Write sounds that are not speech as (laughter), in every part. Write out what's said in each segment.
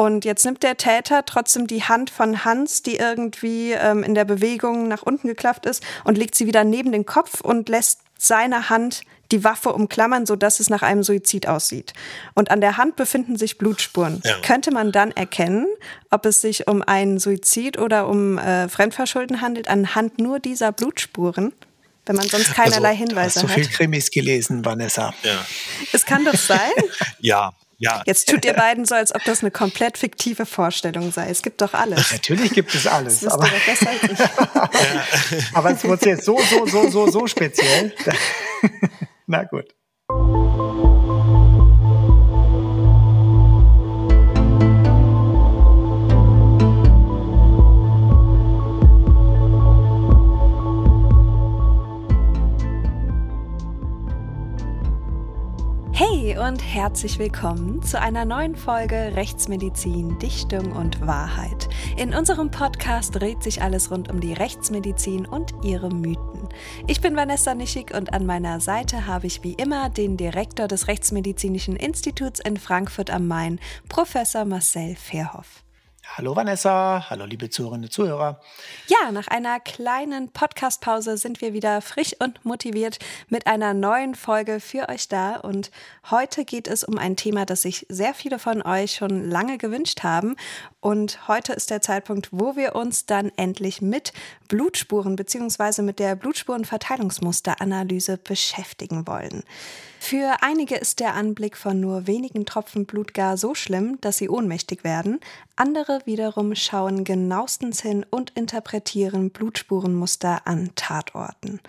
Und jetzt nimmt der Täter trotzdem die Hand von Hans, die irgendwie ähm, in der Bewegung nach unten geklafft ist, und legt sie wieder neben den Kopf und lässt seine Hand die Waffe umklammern, sodass es nach einem Suizid aussieht. Und an der Hand befinden sich Blutspuren. Ja. Könnte man dann erkennen, ob es sich um einen Suizid oder um äh, Fremdverschulden handelt, anhand nur dieser Blutspuren? Wenn man sonst keinerlei also, Hinweise hat. Du hast so viel Krimis gelesen, Vanessa. Ja. Es kann doch sein. (laughs) ja, ja. Jetzt tut ihr beiden so, als ob das eine komplett fiktive Vorstellung sei. Es gibt doch alles. Natürlich gibt es alles. Das aber, besser als ich. (laughs) aber es wird jetzt so, so, so, so, so speziell. (laughs) Na gut. Und herzlich willkommen zu einer neuen Folge Rechtsmedizin, Dichtung und Wahrheit. In unserem Podcast dreht sich alles rund um die Rechtsmedizin und ihre Mythen. Ich bin Vanessa Nischig und an meiner Seite habe ich wie immer den Direktor des Rechtsmedizinischen Instituts in Frankfurt am Main, Professor Marcel Verhoff. Hallo Vanessa, hallo liebe Zuhörerinnen und Zuhörer. Ja, nach einer kleinen Podcastpause sind wir wieder frisch und motiviert mit einer neuen Folge für euch da. Und heute geht es um ein Thema, das sich sehr viele von euch schon lange gewünscht haben. Und heute ist der Zeitpunkt, wo wir uns dann endlich mit Blutspuren bzw. mit der Blutspurenverteilungsmusteranalyse beschäftigen wollen. Für einige ist der Anblick von nur wenigen Tropfen Blut gar so schlimm, dass sie ohnmächtig werden. Andere wiederum schauen genauestens hin und interpretieren Blutspurenmuster an Tatorten.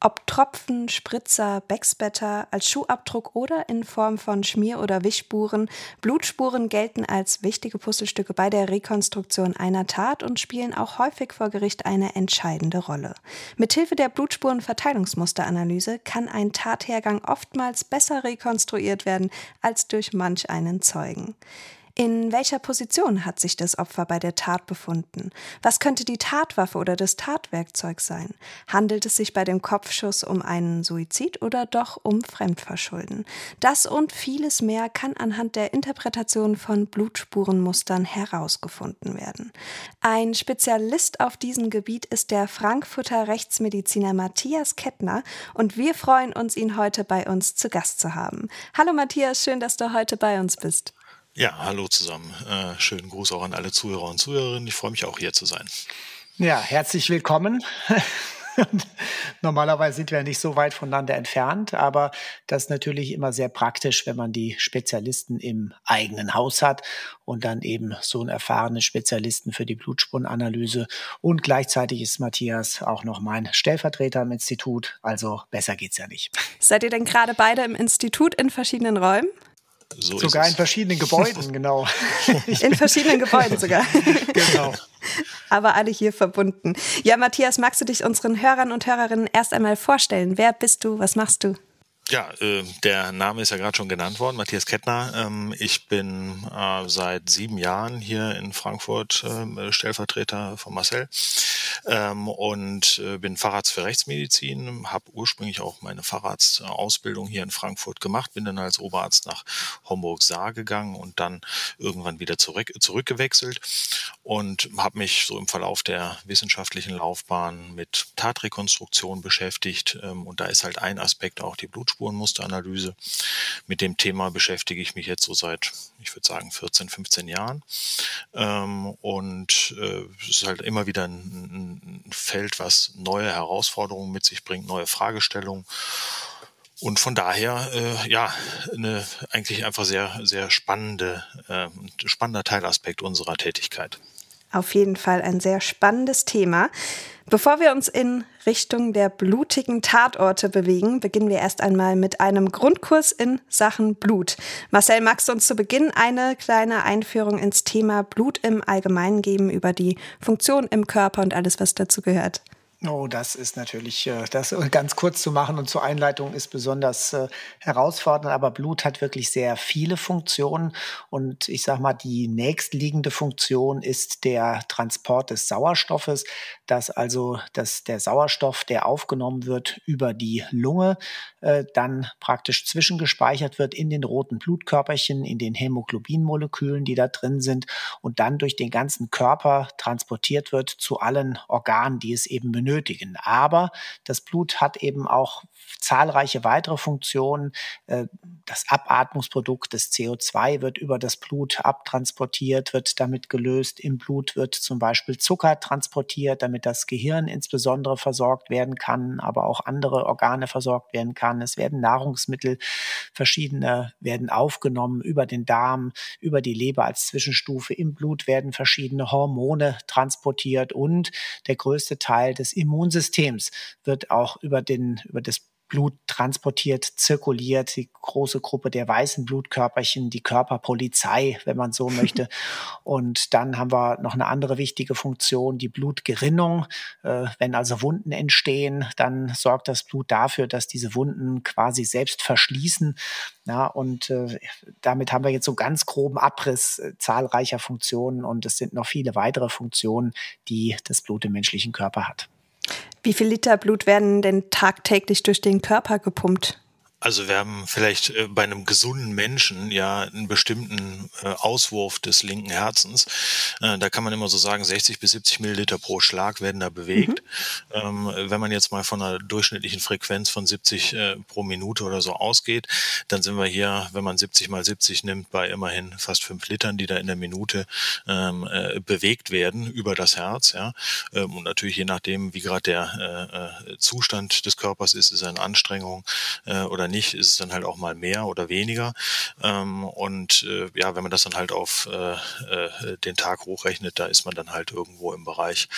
Ob Tropfen, Spritzer, Backspatter, als Schuhabdruck oder in Form von Schmier- oder Wischspuren, Blutspuren gelten als wichtige Puzzlestücke bei der Rekonstruktion einer Tat und spielen auch häufig vor Gericht eine entscheidende Rolle. Mithilfe der Blutspurenverteilungsmusteranalyse kann ein Tathergang oftmals besser rekonstruiert werden als durch manch einen Zeugen. In welcher Position hat sich das Opfer bei der Tat befunden? Was könnte die Tatwaffe oder das Tatwerkzeug sein? Handelt es sich bei dem Kopfschuss um einen Suizid oder doch um Fremdverschulden? Das und vieles mehr kann anhand der Interpretation von Blutspurenmustern herausgefunden werden. Ein Spezialist auf diesem Gebiet ist der Frankfurter Rechtsmediziner Matthias Kettner und wir freuen uns, ihn heute bei uns zu Gast zu haben. Hallo Matthias, schön, dass du heute bei uns bist. Ja, hallo zusammen. Äh, schönen Gruß auch an alle Zuhörer und Zuhörerinnen. Ich freue mich auch hier zu sein. Ja, herzlich willkommen. (laughs) Normalerweise sind wir nicht so weit voneinander entfernt, aber das ist natürlich immer sehr praktisch, wenn man die Spezialisten im eigenen Haus hat und dann eben so einen erfahrenen Spezialisten für die Blutspurenanalyse. Und gleichzeitig ist Matthias auch noch mein Stellvertreter im Institut. Also besser geht's ja nicht. Seid ihr denn gerade beide im Institut in verschiedenen Räumen? So sogar in verschiedenen Gebäuden, genau. (laughs) in verschiedenen Gebäuden sogar. (laughs) genau. Aber alle hier verbunden. Ja, Matthias, magst du dich unseren Hörern und Hörerinnen erst einmal vorstellen? Wer bist du? Was machst du? Ja, äh, der Name ist ja gerade schon genannt worden, Matthias Kettner. Ähm, ich bin äh, seit sieben Jahren hier in Frankfurt äh, Stellvertreter von Marcel ähm, und äh, bin Facharzt für Rechtsmedizin, habe ursprünglich auch meine Facharztausbildung hier in Frankfurt gemacht, bin dann als Oberarzt nach Homburg-Saar gegangen und dann irgendwann wieder zurück, zurückgewechselt und habe mich so im Verlauf der wissenschaftlichen Laufbahn mit Tatrekonstruktion beschäftigt ähm, und da ist halt ein Aspekt auch die Blut Blutspurenmusteranalyse. Mit dem Thema beschäftige ich mich jetzt so seit, ich würde sagen, 14, 15 Jahren. Ähm, und äh, es ist halt immer wieder ein, ein Feld, was neue Herausforderungen mit sich bringt, neue Fragestellungen. Und von daher, äh, ja, eine eigentlich einfach sehr, sehr spannende, äh, spannender Teilaspekt unserer Tätigkeit. Auf jeden Fall ein sehr spannendes Thema. Bevor wir uns in Richtung der blutigen Tatorte bewegen, beginnen wir erst einmal mit einem Grundkurs in Sachen Blut. Marcel, magst du uns zu Beginn eine kleine Einführung ins Thema Blut im Allgemeinen geben über die Funktion im Körper und alles, was dazu gehört? Oh, das ist natürlich, äh, das ganz kurz zu machen und zur Einleitung ist besonders äh, herausfordernd, aber Blut hat wirklich sehr viele Funktionen und ich sage mal, die nächstliegende Funktion ist der Transport des Sauerstoffes, dass also dass der Sauerstoff, der aufgenommen wird über die Lunge, äh, dann praktisch zwischengespeichert wird in den roten Blutkörperchen, in den Hämoglobinmolekülen, die da drin sind und dann durch den ganzen Körper transportiert wird zu allen Organen, die es eben benötigt benötigen. Aber das Blut hat eben auch zahlreiche weitere Funktionen. Äh, das Abatmungsprodukt des CO2 wird über das Blut abtransportiert, wird damit gelöst. Im Blut wird zum Beispiel Zucker transportiert, damit das Gehirn insbesondere versorgt werden kann, aber auch andere Organe versorgt werden kann. Es werden Nahrungsmittel verschiedene werden aufgenommen über den Darm, über die Leber als Zwischenstufe. Im Blut werden verschiedene Hormone transportiert und der größte Teil des Immunsystems wird auch über den, über das Blut transportiert, zirkuliert, die große Gruppe der weißen Blutkörperchen, die Körperpolizei, wenn man so (laughs) möchte. Und dann haben wir noch eine andere wichtige Funktion, die Blutgerinnung. Äh, wenn also Wunden entstehen, dann sorgt das Blut dafür, dass diese Wunden quasi selbst verschließen. Ja, und äh, damit haben wir jetzt so ganz groben Abriss äh, zahlreicher Funktionen und es sind noch viele weitere Funktionen, die das Blut im menschlichen Körper hat. Wie viel Liter Blut werden denn tagtäglich durch den Körper gepumpt? Also wir haben vielleicht äh, bei einem gesunden Menschen ja einen bestimmten äh, Auswurf des linken Herzens. Äh, da kann man immer so sagen, 60 bis 70 Milliliter pro Schlag werden da bewegt. Mhm. Ähm, wenn man jetzt mal von einer durchschnittlichen Frequenz von 70 pro Minute oder so ausgeht, dann sind wir hier, wenn man 70 mal 70 nimmt, bei immerhin fast fünf Litern, die da in der Minute ähm, bewegt werden über das Herz. Ja. Ähm, und natürlich je nachdem, wie gerade der Zustand des Körpers ist, ist eine Anstrengung oder nicht, ist es dann halt auch mal mehr oder weniger. Ähm, und äh, ja, wenn man das dann halt auf äh, äh, den Tag hochrechnet, da ist man dann halt irgendwo im Bereich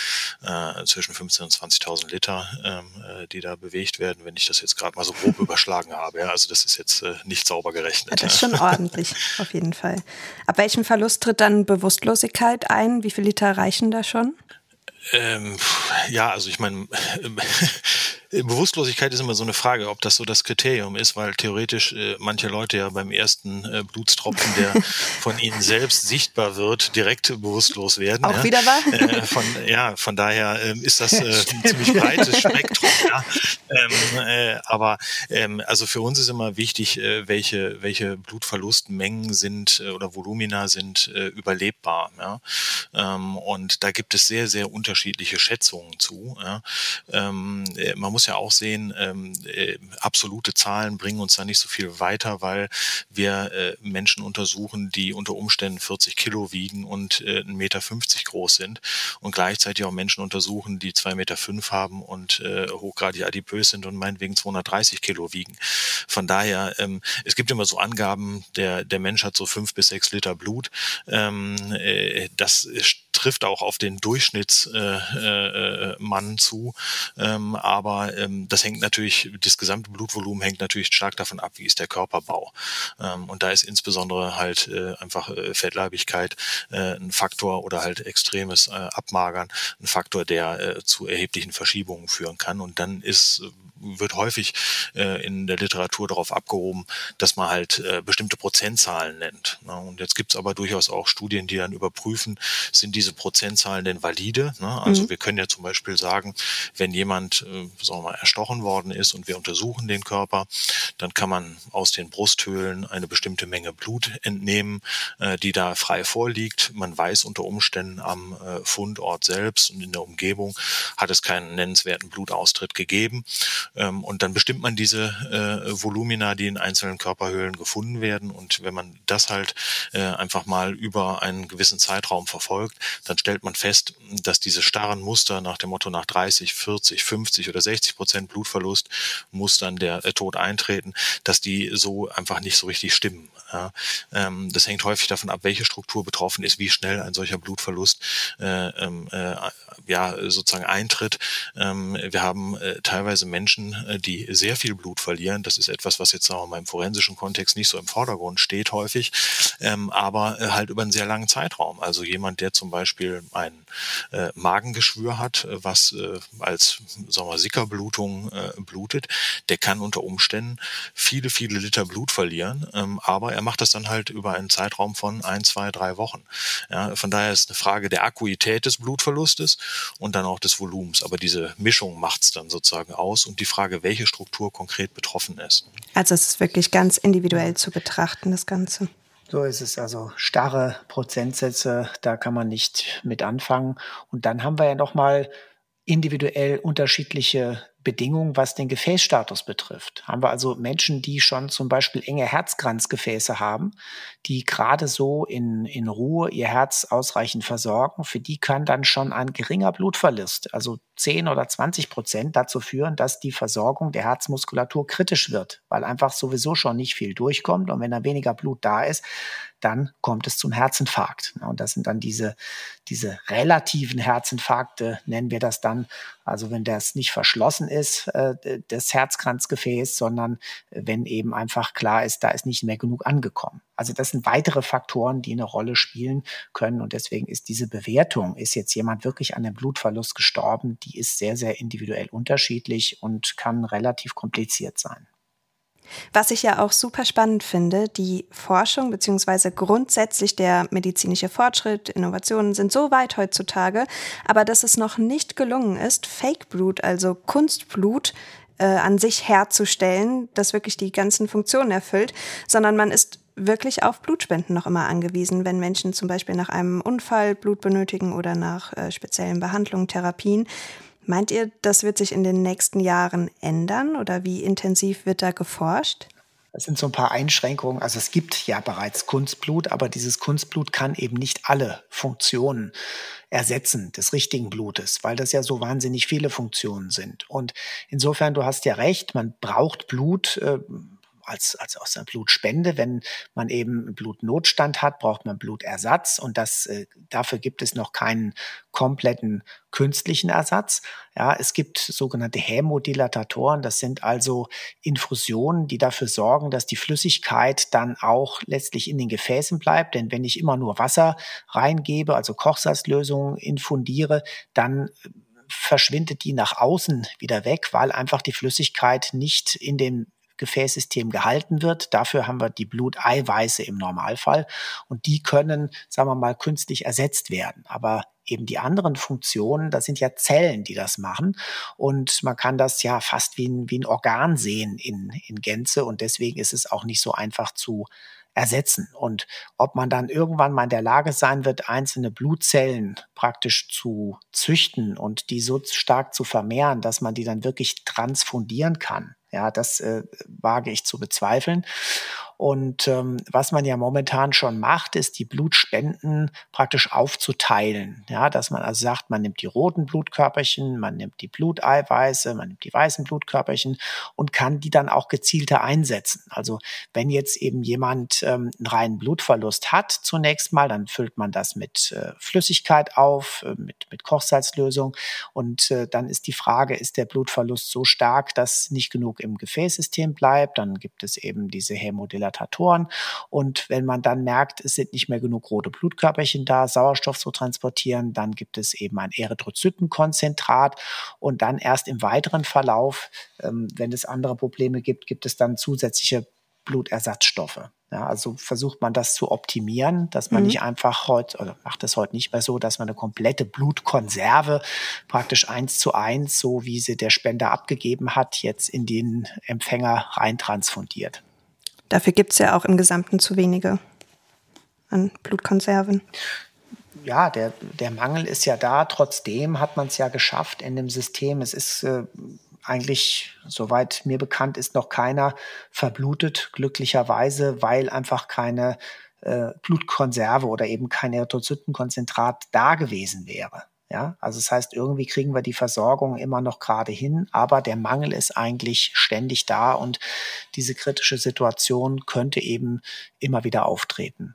äh, zwischen 15.000 und 20.000 Liter, ähm, äh, die da bewegt werden, wenn ich das jetzt gerade mal so grob (laughs) überschlagen habe. Ja, also das ist jetzt äh, nicht sauber gerechnet. Ja, das ist schon ordentlich, (laughs) auf jeden Fall. Ab welchem Verlust tritt dann Bewusstlosigkeit ein? Wie viele Liter reichen da schon? Ähm, ja, also ich meine, (laughs) Bewusstlosigkeit ist immer so eine Frage, ob das so das Kriterium ist, weil theoretisch äh, manche Leute ja beim ersten äh, Blutstropfen, der (laughs) von ihnen selbst sichtbar wird, direkt bewusstlos werden. Auch ja. wieder wahr? Äh, von, ja, von daher ähm, ist das (laughs) äh, ein ziemlich breites Spektrum. Ja. Ähm, äh, aber ähm, also für uns ist immer wichtig, äh, welche, welche Blutverlustmengen sind äh, oder Volumina sind äh, überlebbar. Ja. Ähm, und da gibt es sehr, sehr unterschiedliche Schätzungen zu. Ja. Ähm, äh, man muss ja auch sehen, ähm, äh, absolute Zahlen bringen uns da nicht so viel weiter, weil wir äh, Menschen untersuchen, die unter Umständen 40 Kilo wiegen und äh, 1,50 Meter groß sind und gleichzeitig auch Menschen untersuchen, die 2,5 Meter haben und äh, hochgradig adipös sind und meinetwegen 230 Kilo wiegen. Von daher, ähm, es gibt immer so Angaben, der, der Mensch hat so fünf bis sechs Liter Blut. Ähm, äh, das trifft auch auf den Durchschnittsmann äh, äh, zu. Ähm, aber ähm, das hängt natürlich, das gesamte Blutvolumen hängt natürlich stark davon ab, wie ist der Körperbau. Ähm, und da ist insbesondere halt äh, einfach äh, Fettleibigkeit äh, ein Faktor oder halt extremes äh, Abmagern ein Faktor, der äh, zu erheblichen Verschiebungen führen kann. Und dann ist wird häufig äh, in der Literatur darauf abgehoben, dass man halt äh, bestimmte Prozentzahlen nennt. Ne? Und jetzt gibt's aber durchaus auch Studien, die dann überprüfen, sind diese Prozentzahlen denn valide? Ne? Also mhm. wir können ja zum Beispiel sagen, wenn jemand, äh, sagen wir mal, erstochen worden ist und wir untersuchen den Körper, dann kann man aus den Brusthöhlen eine bestimmte Menge Blut entnehmen, äh, die da frei vorliegt. Man weiß unter Umständen am äh, Fundort selbst und in der Umgebung hat es keinen nennenswerten Blutaustritt gegeben. Ähm, und dann bestimmt man diese äh, Volumina, die in einzelnen Körperhöhlen gefunden werden. Und wenn man das halt äh, einfach mal über einen gewissen Zeitraum verfolgt, dann stellt man fest, dass diese starren Muster nach dem Motto nach 30, 40, 50 oder 60 Prozent Blutverlust muss dann der äh, Tod eintreten, dass die so einfach nicht so richtig stimmen. Ja. Ähm, das hängt häufig davon ab, welche Struktur betroffen ist, wie schnell ein solcher Blutverlust äh, ähm, äh, ja sozusagen eintritt. Ähm, wir haben äh, teilweise Menschen, äh, die sehr viel Blut verlieren. Das ist etwas, was jetzt auch in meinem forensischen Kontext nicht so im Vordergrund steht häufig, ähm, aber äh, halt über einen sehr langen Zeitraum. Also jemand, der zum Beispiel ein äh, Magengeschwür hat, was äh, als sagen wir, Sickerblutung äh, blutet, der kann unter Umständen viele, viele Liter Blut verlieren, ähm, aber er macht das dann halt über einen Zeitraum von ein, zwei, drei Wochen. Ja, von daher ist eine Frage der Akuität des Blutverlustes und dann auch des Volumens. Aber diese Mischung macht es dann sozusagen aus und die Frage, welche Struktur konkret betroffen ist. Also es ist wirklich ganz individuell zu betrachten, das Ganze. So ist es also starre Prozentsätze, da kann man nicht mit anfangen. Und dann haben wir ja noch mal individuell unterschiedliche Bedingungen, was den Gefäßstatus betrifft. Haben wir also Menschen, die schon zum Beispiel enge Herzkranzgefäße haben, die gerade so in, in Ruhe ihr Herz ausreichend versorgen, für die kann dann schon ein geringer Blutverlust, also 10 oder 20 Prozent dazu führen, dass die Versorgung der Herzmuskulatur kritisch wird, weil einfach sowieso schon nicht viel durchkommt und wenn da weniger Blut da ist, dann kommt es zum Herzinfarkt. Und das sind dann diese, diese relativen Herzinfarkte, nennen wir das dann. Also wenn das nicht verschlossen ist, äh, das Herzkranzgefäß, sondern wenn eben einfach klar ist, da ist nicht mehr genug angekommen. Also das sind weitere Faktoren, die eine Rolle spielen können. Und deswegen ist diese Bewertung, ist jetzt jemand wirklich an einem Blutverlust gestorben, die ist sehr, sehr individuell unterschiedlich und kann relativ kompliziert sein. Was ich ja auch super spannend finde, die Forschung beziehungsweise grundsätzlich der medizinische Fortschritt, Innovationen sind so weit heutzutage, aber dass es noch nicht gelungen ist, Fake Blut, also Kunstblut, äh, an sich herzustellen, das wirklich die ganzen Funktionen erfüllt, sondern man ist wirklich auf Blutspenden noch immer angewiesen, wenn Menschen zum Beispiel nach einem Unfall Blut benötigen oder nach äh, speziellen Behandlungen, Therapien. Meint ihr, das wird sich in den nächsten Jahren ändern oder wie intensiv wird da geforscht? Das sind so ein paar Einschränkungen. Also es gibt ja bereits Kunstblut, aber dieses Kunstblut kann eben nicht alle Funktionen ersetzen des richtigen Blutes, weil das ja so wahnsinnig viele Funktionen sind. Und insofern, du hast ja recht, man braucht Blut. Äh, als, als aus der Blutspende. Wenn man eben Blutnotstand hat, braucht man Blutersatz und das, äh, dafür gibt es noch keinen kompletten künstlichen Ersatz. Ja, es gibt sogenannte Hämodilatatoren. Das sind also Infusionen, die dafür sorgen, dass die Flüssigkeit dann auch letztlich in den Gefäßen bleibt. Denn wenn ich immer nur Wasser reingebe, also Kochsalzlösungen infundiere, dann verschwindet die nach außen wieder weg, weil einfach die Flüssigkeit nicht in den Gefäßsystem gehalten wird. Dafür haben wir die Bluteiweiße im Normalfall und die können, sagen wir mal, künstlich ersetzt werden. Aber eben die anderen Funktionen, das sind ja Zellen, die das machen. Und man kann das ja fast wie ein, wie ein Organ sehen in, in Gänze. Und deswegen ist es auch nicht so einfach zu ersetzen. Und ob man dann irgendwann mal in der Lage sein wird, einzelne Blutzellen praktisch zu züchten und die so stark zu vermehren, dass man die dann wirklich transfundieren kann, ja, das äh, wage ich zu bezweifeln. Und ähm, was man ja momentan schon macht, ist die Blutspenden praktisch aufzuteilen. Ja, dass man also sagt, man nimmt die roten Blutkörperchen, man nimmt die Bluteiweiße, man nimmt die weißen Blutkörperchen und kann die dann auch gezielter einsetzen. Also wenn jetzt eben jemand ähm, einen reinen Blutverlust hat, zunächst mal, dann füllt man das mit äh, Flüssigkeit auf, äh, mit, mit Kochsalzlösung. Und äh, dann ist die Frage, ist der Blutverlust so stark, dass nicht genug im Gefäßsystem bleibt? Dann gibt es eben diese Hämodilatatoren Dilatatoren. Und wenn man dann merkt, es sind nicht mehr genug rote Blutkörperchen da, Sauerstoff zu transportieren, dann gibt es eben ein Erythrozytenkonzentrat. Und dann erst im weiteren Verlauf, ähm, wenn es andere Probleme gibt, gibt es dann zusätzliche Blutersatzstoffe. Ja, also versucht man das zu optimieren, dass man mhm. nicht einfach heute, oder macht es heute nicht mehr so, dass man eine komplette Blutkonserve praktisch eins zu eins, so wie sie der Spender abgegeben hat, jetzt in den Empfänger reintransfundiert. Dafür gibt es ja auch im Gesamten zu wenige an Blutkonserven. Ja, der, der Mangel ist ja da. Trotzdem hat man es ja geschafft in dem System. Es ist äh, eigentlich, soweit mir bekannt ist, noch keiner verblutet, glücklicherweise, weil einfach keine äh, Blutkonserve oder eben kein Erythrozytenkonzentrat da gewesen wäre. Ja, also das heißt, irgendwie kriegen wir die Versorgung immer noch gerade hin, aber der Mangel ist eigentlich ständig da und diese kritische Situation könnte eben immer wieder auftreten.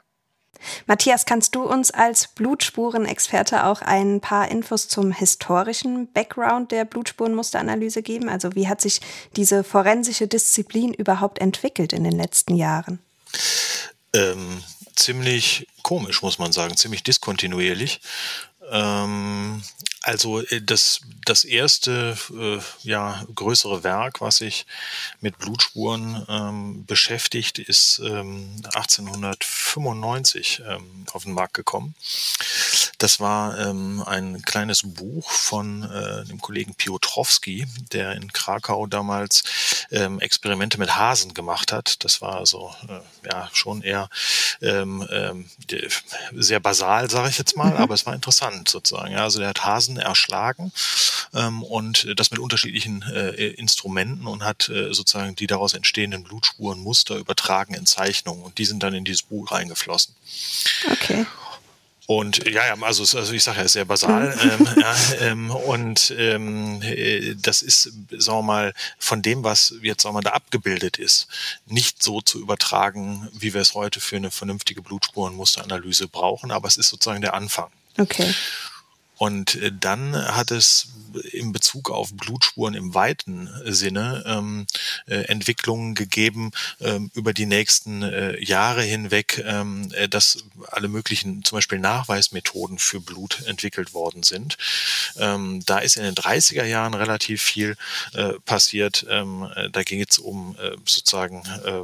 Matthias, kannst du uns als Blutspurenexperte auch ein paar Infos zum historischen Background der Blutspurenmusteranalyse geben? Also wie hat sich diese forensische Disziplin überhaupt entwickelt in den letzten Jahren? Ähm, ziemlich komisch, muss man sagen, ziemlich diskontinuierlich. Ähm, also äh, das, das erste äh, ja, größere Werk, was sich mit Blutspuren ähm, beschäftigt, ist ähm, 1895 ähm, auf den Markt gekommen. Das war ähm, ein kleines Buch von äh, dem Kollegen Piotrowski, der in Krakau damals ähm, Experimente mit Hasen gemacht hat. Das war also äh, ja schon eher ähm, sehr basal, sage ich jetzt mal, mhm. aber es war interessant sozusagen. Ja, also der hat Hasen erschlagen ähm, und das mit unterschiedlichen äh, Instrumenten und hat äh, sozusagen die daraus entstehenden Blutspurenmuster übertragen in Zeichnungen und die sind dann in dieses Buch reingeflossen. Okay. Und ja, ja, also, also ich sage ja, ist sehr basal. Mhm. ähm, ja, (laughs) ähm, und ähm, äh, das ist, sagen wir mal, von dem, was jetzt sagen wir, da abgebildet ist, nicht so zu übertragen, wie wir es heute für eine vernünftige Blutspurenmusteranalyse brauchen, aber es ist sozusagen der Anfang. Okay. Und äh, dann hat es in Bezug auf Blutspuren im weiten Sinne ähm, äh, Entwicklungen gegeben ähm, über die nächsten äh, Jahre hinweg, ähm, äh, dass alle möglichen zum Beispiel Nachweismethoden für Blut entwickelt worden sind. Ähm, da ist in den 30er Jahren relativ viel äh, passiert. Ähm, äh, da ging es um äh, sozusagen äh,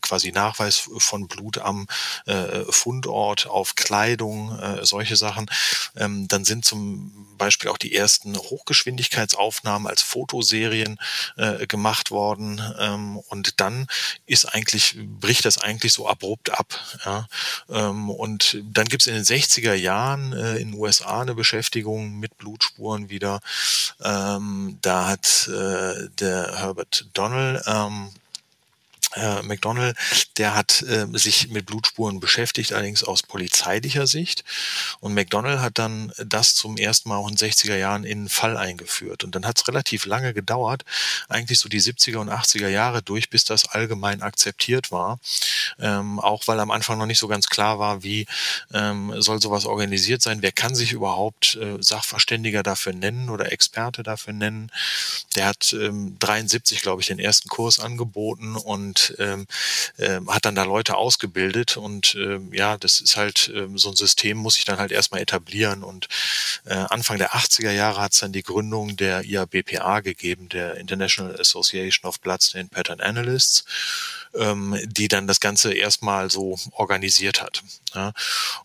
quasi Nachweis von Blut am äh, Fundort auf Kleidung, äh, solche Sachen. Ähm, dann sind zum Beispiel auch die ersten Hochgeschwindigkeitsaufnahmen als Fotoserien äh, gemacht worden. Ähm, und dann ist eigentlich, bricht das eigentlich so abrupt ab. Ja? Ähm, und dann gibt es in den 60er Jahren äh, in den USA eine Beschäftigung mit Blutspuren wieder. Ähm, da hat äh, der Herbert Donnell ähm, äh, McDonald, der hat äh, sich mit Blutspuren beschäftigt, allerdings aus polizeilicher Sicht. Und McDonald hat dann das zum ersten Mal auch in den 60er Jahren in einen Fall eingeführt. Und dann hat es relativ lange gedauert, eigentlich so die 70er und 80er Jahre durch, bis das allgemein akzeptiert war. Ähm, auch weil am Anfang noch nicht so ganz klar war, wie ähm, soll sowas organisiert sein, wer kann sich überhaupt äh, Sachverständiger dafür nennen oder Experte dafür nennen. Der hat ähm, 73, glaube ich, den ersten Kurs angeboten und ähm, äh, hat dann da Leute ausgebildet und ähm, ja, das ist halt ähm, so ein System muss sich dann halt erstmal etablieren und äh, Anfang der 80er Jahre hat es dann die Gründung der IABPA gegeben, der International Association of Bloodstained Pattern Analysts ähm, die dann das Ganze erstmal so organisiert hat.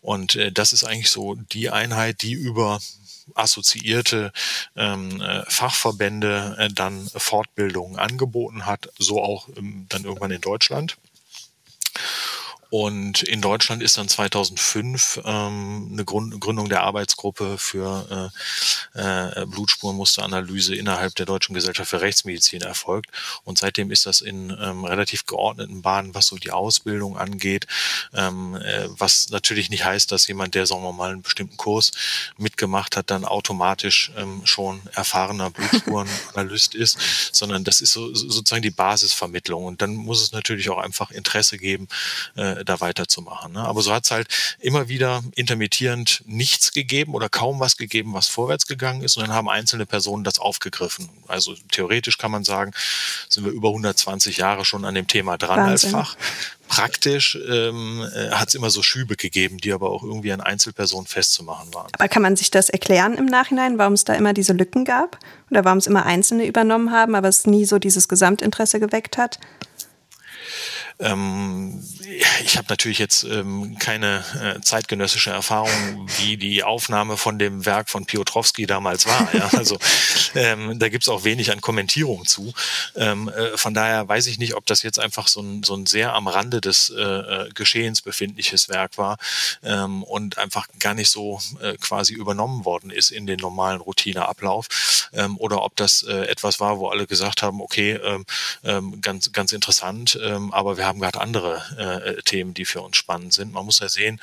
Und äh, das ist eigentlich so die Einheit, die über assoziierte ähm, äh, Fachverbände äh, dann Fortbildungen angeboten hat, so auch ähm, dann irgendwann in Deutschland. Und in Deutschland ist dann 2005 ähm, eine Grund Gründung der Arbeitsgruppe für äh, äh, Blutspurmusteranalyse innerhalb der Deutschen Gesellschaft für Rechtsmedizin erfolgt. Und seitdem ist das in ähm, relativ geordneten Bahnen, was so die Ausbildung angeht, ähm, äh, was natürlich nicht heißt, dass jemand, der, sagen wir mal, einen bestimmten Kurs mitgemacht hat, dann automatisch ähm, schon erfahrener Blutspurenanalyst (laughs) ist, sondern das ist so, sozusagen die Basisvermittlung. Und dann muss es natürlich auch einfach Interesse geben, äh, da weiterzumachen. Ne? Aber so hat es halt immer wieder intermittierend nichts gegeben oder kaum was gegeben, was vorwärts gegangen ist. Und dann haben einzelne Personen das aufgegriffen. Also theoretisch kann man sagen, sind wir über 120 Jahre schon an dem Thema dran Wahnsinn. als Fach praktisch ähm, äh, hat es immer so Schübe gegeben, die aber auch irgendwie an Einzelpersonen festzumachen waren. Aber kann man sich das erklären im Nachhinein, warum es da immer diese Lücken gab? Oder warum es immer Einzelne übernommen haben, aber es nie so dieses Gesamtinteresse geweckt hat? Ähm, ich habe natürlich jetzt ähm, keine äh, zeitgenössische Erfahrung, wie die Aufnahme von dem Werk von Piotrowski damals war. Ja? (laughs) Also ähm, da gibt's auch wenig an Kommentierung zu. Ähm, äh, von daher weiß ich nicht, ob das jetzt einfach so ein, so ein sehr am Rande des äh, äh Geschehens befindliches Werk war ähm, und einfach gar nicht so äh, quasi übernommen worden ist in den normalen Routineablauf ähm, oder ob das äh, etwas war, wo alle gesagt haben, okay, ähm, ähm, ganz, ganz interessant, ähm, aber wir haben gerade andere äh, Themen, die für uns spannend sind. Man muss ja sehen,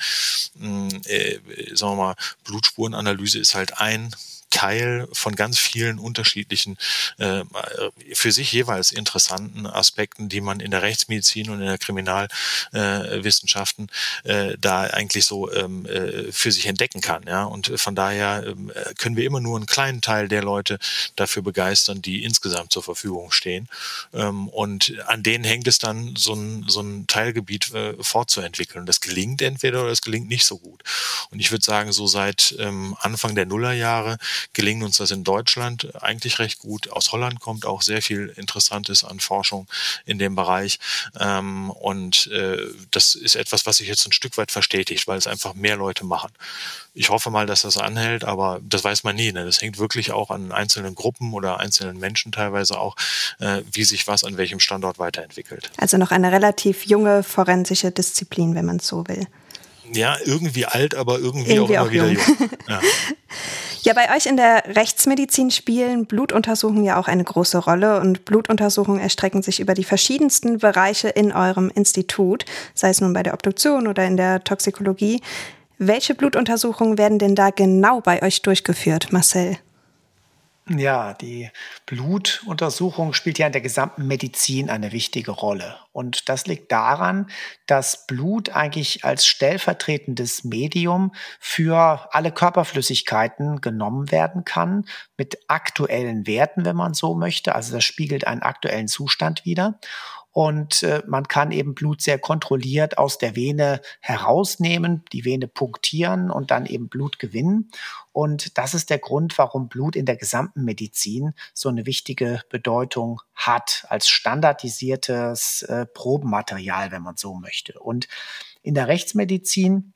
mh, äh, sagen wir mal, Blutspurenanalyse ist halt ein Teil von ganz vielen unterschiedlichen, äh, für sich jeweils interessanten Aspekten, die man in der Rechtsmedizin und in der Kriminalwissenschaften äh, da eigentlich so ähm, äh, für sich entdecken kann. Ja? Und von daher ähm, können wir immer nur einen kleinen Teil der Leute dafür begeistern, die insgesamt zur Verfügung stehen. Ähm, und an denen hängt es dann, so ein, so ein Teilgebiet äh, fortzuentwickeln. Das gelingt entweder oder es gelingt nicht so gut. Und ich würde sagen, so seit ähm, Anfang der Nullerjahre gelingt uns das in Deutschland eigentlich recht gut. Aus Holland kommt auch sehr viel Interessantes an Forschung in dem Bereich. Ähm, und äh, das ist etwas, was sich jetzt ein Stück weit verstetigt, weil es einfach mehr Leute machen. Ich hoffe mal, dass das anhält, aber das weiß man nie. Ne? Das hängt wirklich auch an einzelnen Gruppen oder einzelnen Menschen teilweise auch, äh, wie sich was an welchem Standort weiterentwickelt. Also noch eine relativ junge forensische Disziplin, wenn man so will ja, irgendwie alt, aber irgendwie, irgendwie auch, auch immer jung. wieder jung. Ja. (laughs) ja, bei euch in der Rechtsmedizin spielen Blutuntersuchungen ja auch eine große Rolle und Blutuntersuchungen erstrecken sich über die verschiedensten Bereiche in eurem Institut, sei es nun bei der Obduktion oder in der Toxikologie. Welche Blutuntersuchungen werden denn da genau bei euch durchgeführt, Marcel? Ja, die Blutuntersuchung spielt ja in der gesamten Medizin eine wichtige Rolle. Und das liegt daran, dass Blut eigentlich als stellvertretendes Medium für alle Körperflüssigkeiten genommen werden kann, mit aktuellen Werten, wenn man so möchte. Also das spiegelt einen aktuellen Zustand wider und äh, man kann eben Blut sehr kontrolliert aus der Vene herausnehmen, die Vene punktieren und dann eben Blut gewinnen. Und das ist der Grund, warum Blut in der gesamten Medizin so eine wichtige Bedeutung hat, als standardisiertes äh, Probenmaterial, wenn man so möchte. Und in der Rechtsmedizin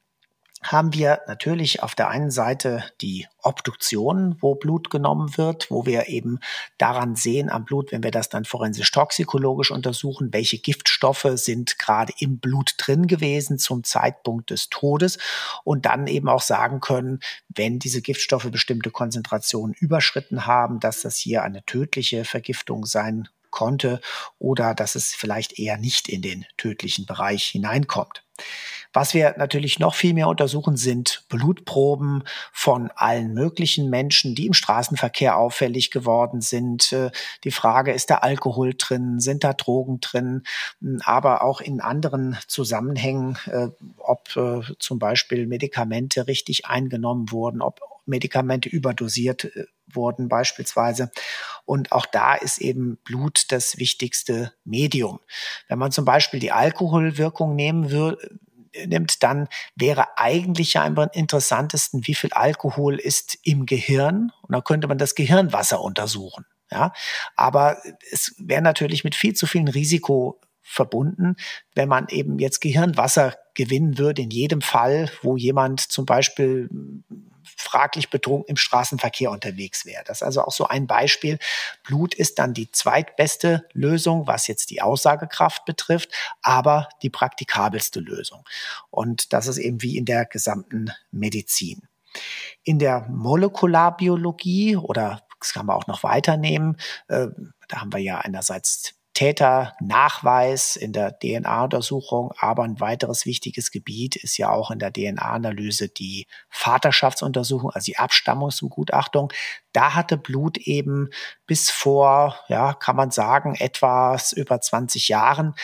haben wir natürlich auf der einen Seite die Obduktion, wo Blut genommen wird, wo wir eben daran sehen am Blut, wenn wir das dann forensisch toxikologisch untersuchen, welche Giftstoffe sind gerade im Blut drin gewesen zum Zeitpunkt des Todes und dann eben auch sagen können, wenn diese Giftstoffe bestimmte Konzentrationen überschritten haben, dass das hier eine tödliche Vergiftung sein konnte oder dass es vielleicht eher nicht in den tödlichen Bereich hineinkommt. Was wir natürlich noch viel mehr untersuchen, sind Blutproben von allen möglichen Menschen, die im Straßenverkehr auffällig geworden sind. Äh, die Frage, ist da Alkohol drin, sind da Drogen drin, hm, aber auch in anderen Zusammenhängen, äh, ob äh, zum Beispiel Medikamente richtig eingenommen wurden, ob Medikamente überdosiert wurden beispielsweise. Und auch da ist eben Blut das wichtigste Medium. Wenn man zum Beispiel die Alkoholwirkung nehmen würde, nimmt, dann wäre eigentlich ja am interessantesten, wie viel Alkohol ist im Gehirn. Und dann könnte man das Gehirnwasser untersuchen. Ja, aber es wäre natürlich mit viel zu viel Risiko verbunden, wenn man eben jetzt Gehirnwasser gewinnen würde in jedem Fall, wo jemand zum Beispiel fraglich betrunken im Straßenverkehr unterwegs wäre. Das ist also auch so ein Beispiel. Blut ist dann die zweitbeste Lösung, was jetzt die Aussagekraft betrifft, aber die praktikabelste Lösung. Und das ist eben wie in der gesamten Medizin. In der Molekularbiologie oder das kann man auch noch weiternehmen, äh, da haben wir ja einerseits Täternachweis in der DNA-Untersuchung. Aber ein weiteres wichtiges Gebiet ist ja auch in der DNA-Analyse die Vaterschaftsuntersuchung, also die Abstammungsbegutachtung. Da hatte Blut eben bis vor, ja, kann man sagen, etwas über 20 Jahren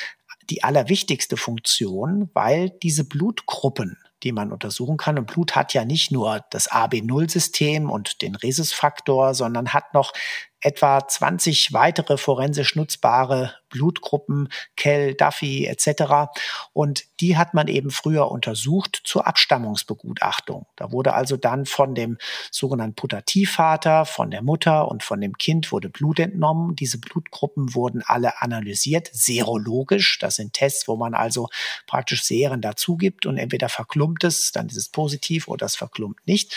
die allerwichtigste Funktion, weil diese Blutgruppen die man untersuchen kann. Und Blut hat ja nicht nur das AB0-System und den Rhesusfaktor, sondern hat noch etwa 20 weitere forensisch nutzbare Blutgruppen, Kell, Duffy etc. Und die hat man eben früher untersucht zur Abstammungsbegutachtung. Da wurde also dann von dem sogenannten Putativvater, von der Mutter und von dem Kind wurde Blut entnommen. Diese Blutgruppen wurden alle analysiert, serologisch. Das sind Tests, wo man also praktisch Seren dazu gibt und entweder verklumpt es, dann ist es positiv oder es verklumpt nicht.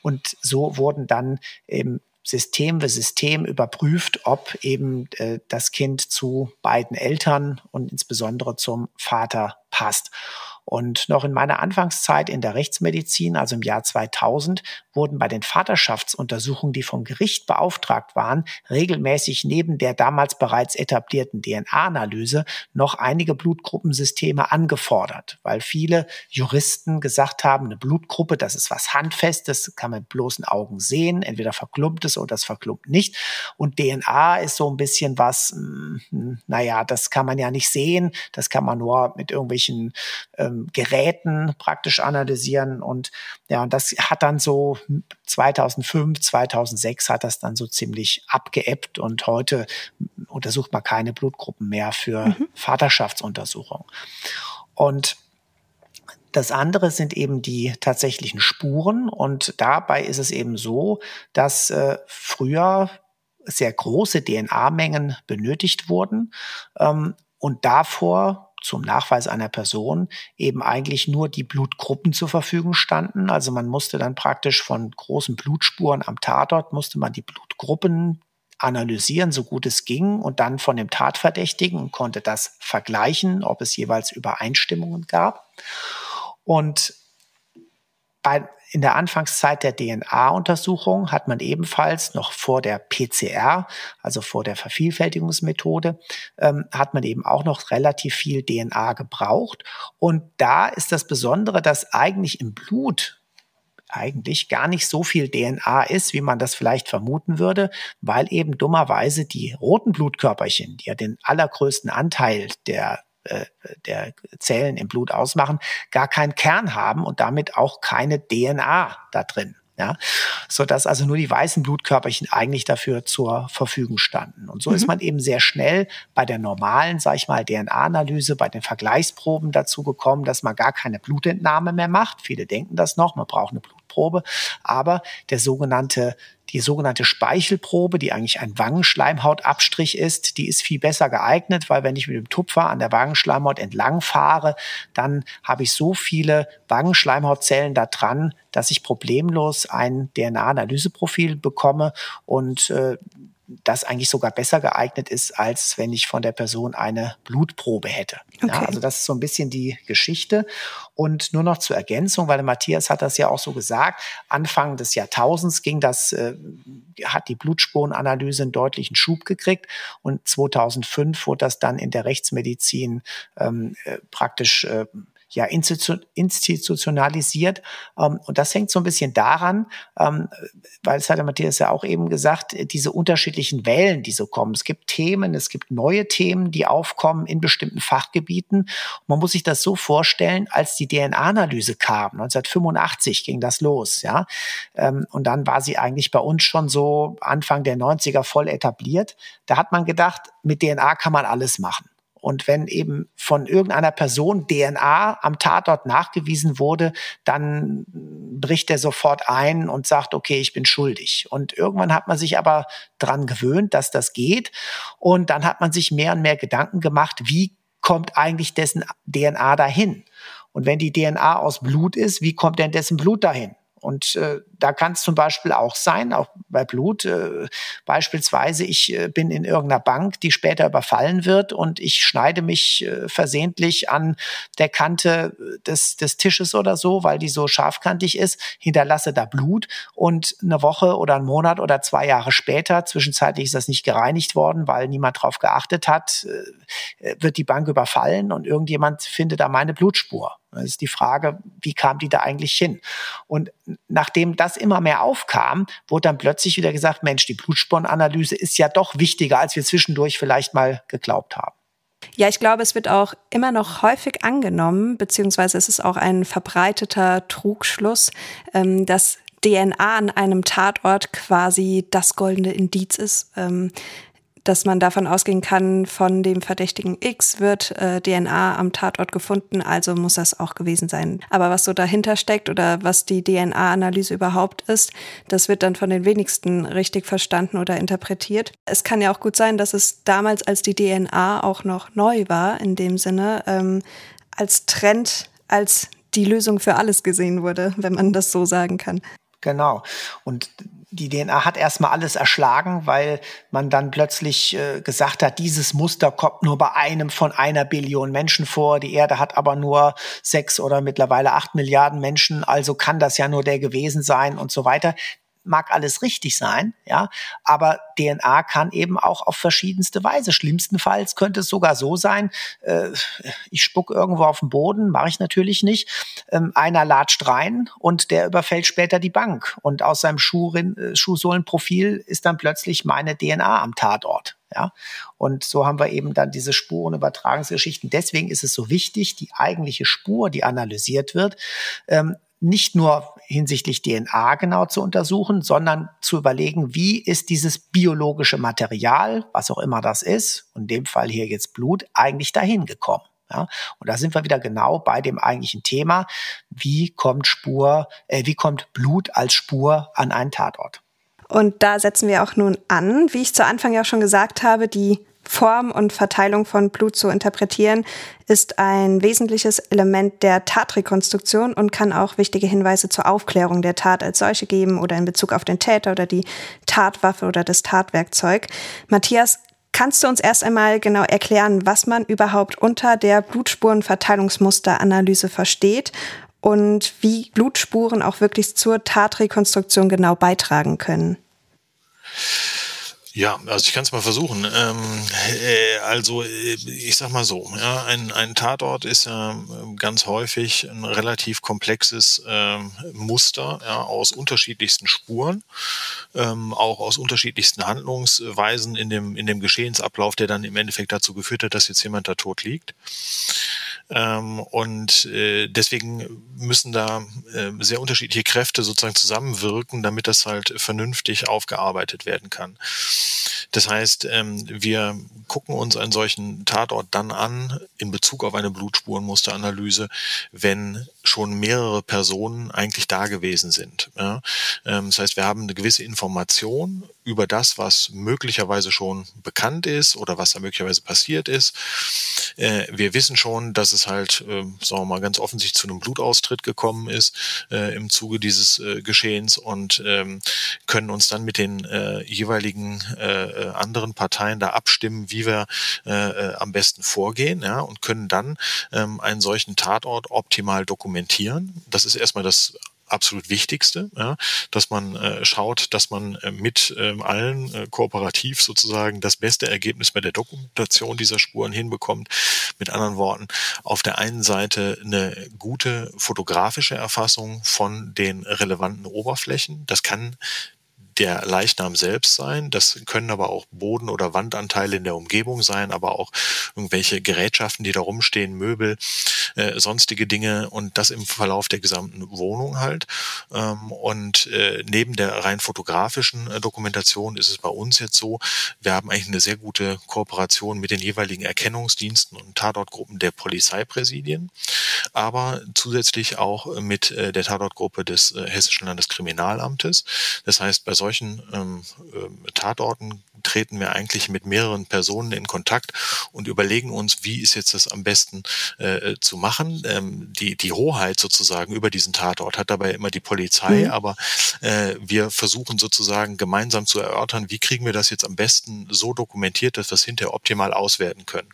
Und so wurden dann eben System für System überprüft, ob eben äh, das Kind zu beiden Eltern und insbesondere zum Vater passt. Und noch in meiner Anfangszeit in der Rechtsmedizin, also im Jahr 2000, wurden bei den Vaterschaftsuntersuchungen, die vom Gericht beauftragt waren, regelmäßig neben der damals bereits etablierten DNA-Analyse noch einige Blutgruppensysteme angefordert, weil viele Juristen gesagt haben, eine Blutgruppe, das ist was Handfestes, kann man mit bloßen Augen sehen, entweder verklumpt es oder es verklumpt nicht. Und DNA ist so ein bisschen was, hm, naja, das kann man ja nicht sehen, das kann man nur mit irgendwelchen ähm, Geräten praktisch analysieren. Und ja, und das hat dann so 2005, 2006 hat das dann so ziemlich abgeebbt und heute untersucht man keine Blutgruppen mehr für mhm. Vaterschaftsuntersuchungen. Und das andere sind eben die tatsächlichen Spuren und dabei ist es eben so, dass äh, früher sehr große DNA-Mengen benötigt wurden ähm, und davor zum Nachweis einer Person eben eigentlich nur die Blutgruppen zur Verfügung standen. Also man musste dann praktisch von großen Blutspuren am Tatort, musste man die Blutgruppen analysieren, so gut es ging, und dann von dem Tatverdächtigen konnte das vergleichen, ob es jeweils Übereinstimmungen gab. Und bei, in der Anfangszeit der DNA-Untersuchung hat man ebenfalls noch vor der PCR, also vor der Vervielfältigungsmethode, ähm, hat man eben auch noch relativ viel DNA gebraucht. Und da ist das Besondere, dass eigentlich im Blut eigentlich gar nicht so viel DNA ist, wie man das vielleicht vermuten würde, weil eben dummerweise die roten Blutkörperchen, die ja den allergrößten Anteil der äh, der Zellen im Blut ausmachen, gar keinen Kern haben und damit auch keine DNA da drin. Ja, so dass also nur die weißen Blutkörperchen eigentlich dafür zur Verfügung standen. Und so mhm. ist man eben sehr schnell bei der normalen, sag ich mal, DNA-Analyse, bei den Vergleichsproben dazu gekommen, dass man gar keine Blutentnahme mehr macht. Viele denken das noch, man braucht eine Blutprobe, aber der sogenannte die sogenannte Speichelprobe, die eigentlich ein Wangenschleimhautabstrich ist, die ist viel besser geeignet, weil wenn ich mit dem Tupfer an der Wangenschleimhaut entlang fahre, dann habe ich so viele Wangenschleimhautzellen da dran, dass ich problemlos ein DNA-Analyseprofil bekomme und äh, das eigentlich sogar besser geeignet ist, als wenn ich von der Person eine Blutprobe hätte. Okay. Ja, also das ist so ein bisschen die Geschichte. Und nur noch zur Ergänzung, weil Matthias hat das ja auch so gesagt, Anfang des Jahrtausends ging das, äh, hat die Blutspurenanalyse einen deutlichen Schub gekriegt. Und 2005 wurde das dann in der Rechtsmedizin ähm, äh, praktisch äh, ja institutionalisiert. Ähm, und das hängt so ein bisschen daran, ähm, weil es hat der Matthias ja auch eben gesagt, diese unterschiedlichen Wellen, die so kommen. Es gibt Themen, es gibt neue Themen, die aufkommen in bestimmten Fachgebieten. man muss sich das so vorstellen, als die DNA-Analyse kam, 1985 ging das los, ja. Ähm, und dann war sie eigentlich bei uns schon so Anfang der 90er voll etabliert. Da hat man gedacht, mit DNA kann man alles machen. Und wenn eben von irgendeiner Person DNA am Tatort nachgewiesen wurde, dann bricht er sofort ein und sagt, okay, ich bin schuldig. Und irgendwann hat man sich aber dran gewöhnt, dass das geht. Und dann hat man sich mehr und mehr Gedanken gemacht, wie kommt eigentlich dessen DNA dahin? Und wenn die DNA aus Blut ist, wie kommt denn dessen Blut dahin? Und äh, da kann es zum Beispiel auch sein, auch bei Blut, äh, beispielsweise, ich äh, bin in irgendeiner Bank, die später überfallen wird und ich schneide mich äh, versehentlich an der Kante des, des Tisches oder so, weil die so scharfkantig ist, hinterlasse da Blut und eine Woche oder einen Monat oder zwei Jahre später, zwischenzeitlich ist das nicht gereinigt worden, weil niemand drauf geachtet hat, äh, wird die Bank überfallen und irgendjemand findet da meine Blutspur. Das ist die Frage, wie kam die da eigentlich hin? Und nachdem das immer mehr aufkam, wurde dann plötzlich wieder gesagt, Mensch, die Blutspurenanalyse ist ja doch wichtiger, als wir zwischendurch vielleicht mal geglaubt haben. Ja, ich glaube, es wird auch immer noch häufig angenommen, beziehungsweise es ist auch ein verbreiteter Trugschluss, ähm, dass DNA an einem Tatort quasi das goldene Indiz ist. Dass man davon ausgehen kann, von dem Verdächtigen X wird äh, DNA am Tatort gefunden, also muss das auch gewesen sein. Aber was so dahinter steckt oder was die DNA-Analyse überhaupt ist, das wird dann von den wenigsten richtig verstanden oder interpretiert. Es kann ja auch gut sein, dass es damals, als die DNA auch noch neu war, in dem Sinne, ähm, als Trend, als die Lösung für alles gesehen wurde, wenn man das so sagen kann. Genau. Und die DNA hat erstmal alles erschlagen, weil man dann plötzlich äh, gesagt hat, dieses Muster kommt nur bei einem von einer Billion Menschen vor. Die Erde hat aber nur sechs oder mittlerweile acht Milliarden Menschen, also kann das ja nur der gewesen sein und so weiter mag alles richtig sein, ja, aber DNA kann eben auch auf verschiedenste Weise. Schlimmstenfalls könnte es sogar so sein, äh, ich spuck irgendwo auf den Boden, mache ich natürlich nicht. Ähm, einer latscht rein und der überfällt später die Bank und aus seinem Schuhrin, äh, Schuhsohlenprofil ist dann plötzlich meine DNA am Tatort. Ja, und so haben wir eben dann diese Spurenübertragungsgeschichten. Deswegen ist es so wichtig, die eigentliche Spur, die analysiert wird, ähm, nicht nur hinsichtlich DNA genau zu untersuchen, sondern zu überlegen, wie ist dieses biologische Material, was auch immer das ist, in dem Fall hier jetzt Blut, eigentlich dahin gekommen. Ja, und da sind wir wieder genau bei dem eigentlichen Thema, wie kommt Spur, äh, wie kommt Blut als Spur an einen Tatort? Und da setzen wir auch nun an, wie ich zu Anfang ja schon gesagt habe, die Form und Verteilung von Blut zu interpretieren, ist ein wesentliches Element der Tatrekonstruktion und kann auch wichtige Hinweise zur Aufklärung der Tat als solche geben oder in Bezug auf den Täter oder die Tatwaffe oder das Tatwerkzeug. Matthias, kannst du uns erst einmal genau erklären, was man überhaupt unter der Blutspurenverteilungsmusteranalyse versteht und wie Blutspuren auch wirklich zur Tatrekonstruktion genau beitragen können? Ja, also ich kann es mal versuchen. Ähm, äh, also äh, ich sag mal so, ja, ein, ein Tatort ist ja ganz häufig ein relativ komplexes ähm, Muster ja, aus unterschiedlichsten Spuren, ähm, auch aus unterschiedlichsten Handlungsweisen in dem, in dem Geschehensablauf, der dann im Endeffekt dazu geführt hat, dass jetzt jemand da tot liegt. Ähm, und äh, deswegen müssen da äh, sehr unterschiedliche Kräfte sozusagen zusammenwirken, damit das halt vernünftig aufgearbeitet werden kann. Das heißt, ähm, wir gucken uns einen solchen Tatort dann an in Bezug auf eine Blutspurenmusteranalyse, wenn schon mehrere Personen eigentlich da gewesen sind. Ja? Ähm, das heißt, wir haben eine gewisse Information über das, was möglicherweise schon bekannt ist oder was da möglicherweise passiert ist. Äh, wir wissen schon, dass es halt, äh, sagen wir mal, ganz offensichtlich zu einem Blutaustritt gekommen ist äh, im Zuge dieses äh, Geschehens und ähm, können uns dann mit den jeweiligen anderen Parteien da abstimmen, wie wir am besten vorgehen ja, und können dann ähm, einen solchen Tatort optimal dokumentieren. Das ist erstmal das absolut Wichtigste, ja, dass man äh, schaut, dass man äh, mit ähm, allen äh, kooperativ sozusagen das beste Ergebnis bei der Dokumentation dieser Spuren hinbekommt. Mit anderen Worten, auf der einen Seite eine gute fotografische Erfassung von den relevanten Oberflächen. Das kann der Leichnam selbst sein. Das können aber auch Boden- oder Wandanteile in der Umgebung sein, aber auch irgendwelche Gerätschaften, die da rumstehen, Möbel, äh, sonstige Dinge und das im Verlauf der gesamten Wohnung halt. Ähm, und äh, neben der rein fotografischen äh, Dokumentation ist es bei uns jetzt so, wir haben eigentlich eine sehr gute Kooperation mit den jeweiligen Erkennungsdiensten und Tatortgruppen der Polizeipräsidien, aber zusätzlich auch mit äh, der Tatortgruppe des äh, Hessischen Landeskriminalamtes. Das heißt, bei solchen ähm, äh, Tatorten treten wir eigentlich mit mehreren Personen in Kontakt und überlegen uns, wie ist jetzt das am besten äh, zu machen. Ähm, die, die Hoheit sozusagen über diesen Tatort hat dabei immer die Polizei, mhm. aber äh, wir versuchen sozusagen gemeinsam zu erörtern, wie kriegen wir das jetzt am besten so dokumentiert, dass wir es hinterher optimal auswerten können.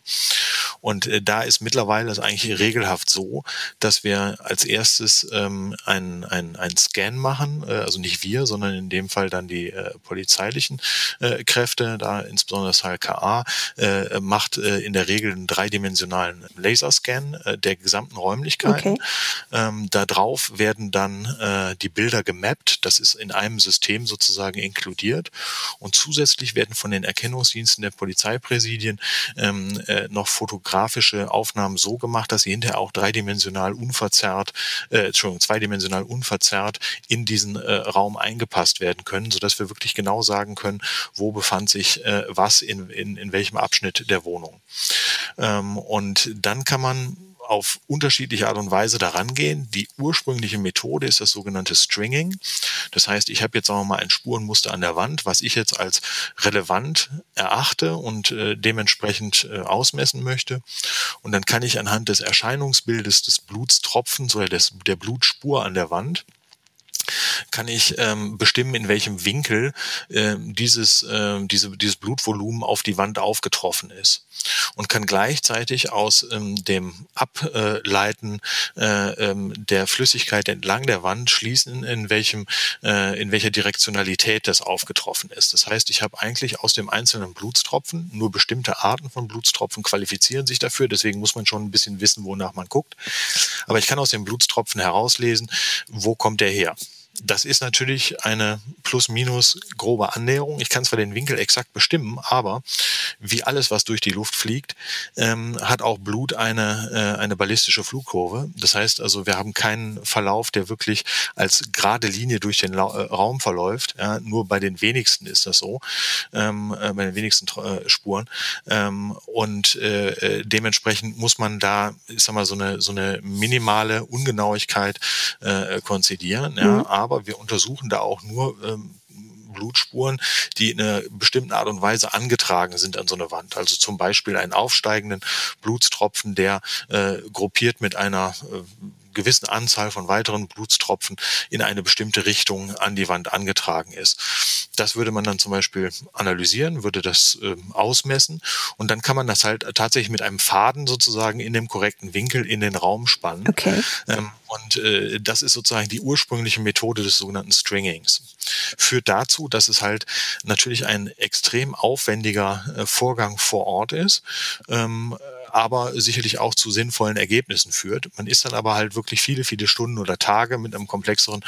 Und äh, da ist mittlerweile es eigentlich regelhaft so, dass wir als erstes ähm, ein, ein, Scan machen, äh, also nicht wir, sondern in dem Fall dann die äh, polizeilichen äh, Kräfte, da insbesondere das HLKA, äh, macht äh, in der Regel einen dreidimensionalen Laserscan äh, der gesamten Räumlichkeiten. Okay. Ähm, da drauf werden dann äh, die Bilder gemappt. Das ist in einem System sozusagen inkludiert. Und zusätzlich werden von den Erkennungsdiensten der Polizeipräsidien ähm, äh, noch fotografische Aufnahmen so gemacht, dass sie hinterher auch dreidimensional unverzerrt, äh, Entschuldigung, zweidimensional unverzerrt in diesen äh, Raum eingepasst werden können, sodass wir wirklich genau sagen können, wo befand sich äh, was in, in, in welchem Abschnitt der Wohnung. Ähm, und dann kann man auf unterschiedliche Art und Weise daran gehen. Die ursprüngliche Methode ist das sogenannte Stringing. Das heißt, ich habe jetzt wir mal ein Spurenmuster an der Wand, was ich jetzt als relevant erachte und äh, dementsprechend äh, ausmessen möchte. Und dann kann ich anhand des Erscheinungsbildes des Blutstropfens oder des, der Blutspur an der Wand kann ich ähm, bestimmen, in welchem Winkel äh, dieses, äh, diese, dieses Blutvolumen auf die Wand aufgetroffen ist und kann gleichzeitig aus ähm, dem Ableiten äh, ähm, der Flüssigkeit entlang der Wand schließen, in welchem äh, in welcher Direktionalität das aufgetroffen ist. Das heißt, ich habe eigentlich aus dem einzelnen Blutstropfen nur bestimmte Arten von Blutstropfen qualifizieren sich dafür. Deswegen muss man schon ein bisschen wissen, wonach man guckt. Aber ich kann aus dem Blutstropfen herauslesen, wo kommt der her das ist natürlich eine plus-minus grobe Annäherung. Ich kann zwar den Winkel exakt bestimmen, aber wie alles, was durch die Luft fliegt, ähm, hat auch Blut eine, äh, eine ballistische Flugkurve. Das heißt also, wir haben keinen Verlauf, der wirklich als gerade Linie durch den La äh, Raum verläuft. Ja, nur bei den wenigsten ist das so, ähm, äh, bei den wenigsten äh, Spuren. Ähm, und äh, äh, dementsprechend muss man da, ich sag mal, so eine, so eine minimale Ungenauigkeit konzidieren. Ja, mhm aber wir untersuchen da auch nur ähm, Blutspuren, die in einer bestimmten Art und Weise angetragen sind an so eine Wand. Also zum Beispiel einen aufsteigenden Blutstropfen, der äh, gruppiert mit einer äh, gewissen Anzahl von weiteren Blutstropfen in eine bestimmte Richtung an die Wand angetragen ist. Das würde man dann zum Beispiel analysieren, würde das äh, ausmessen und dann kann man das halt tatsächlich mit einem Faden sozusagen in dem korrekten Winkel in den Raum spannen. Okay. Ähm, und äh, das ist sozusagen die ursprüngliche Methode des sogenannten Stringings. Führt dazu, dass es halt natürlich ein extrem aufwendiger äh, Vorgang vor Ort ist. Ähm, aber sicherlich auch zu sinnvollen Ergebnissen führt. Man ist dann aber halt wirklich viele, viele Stunden oder Tage mit einem komplexeren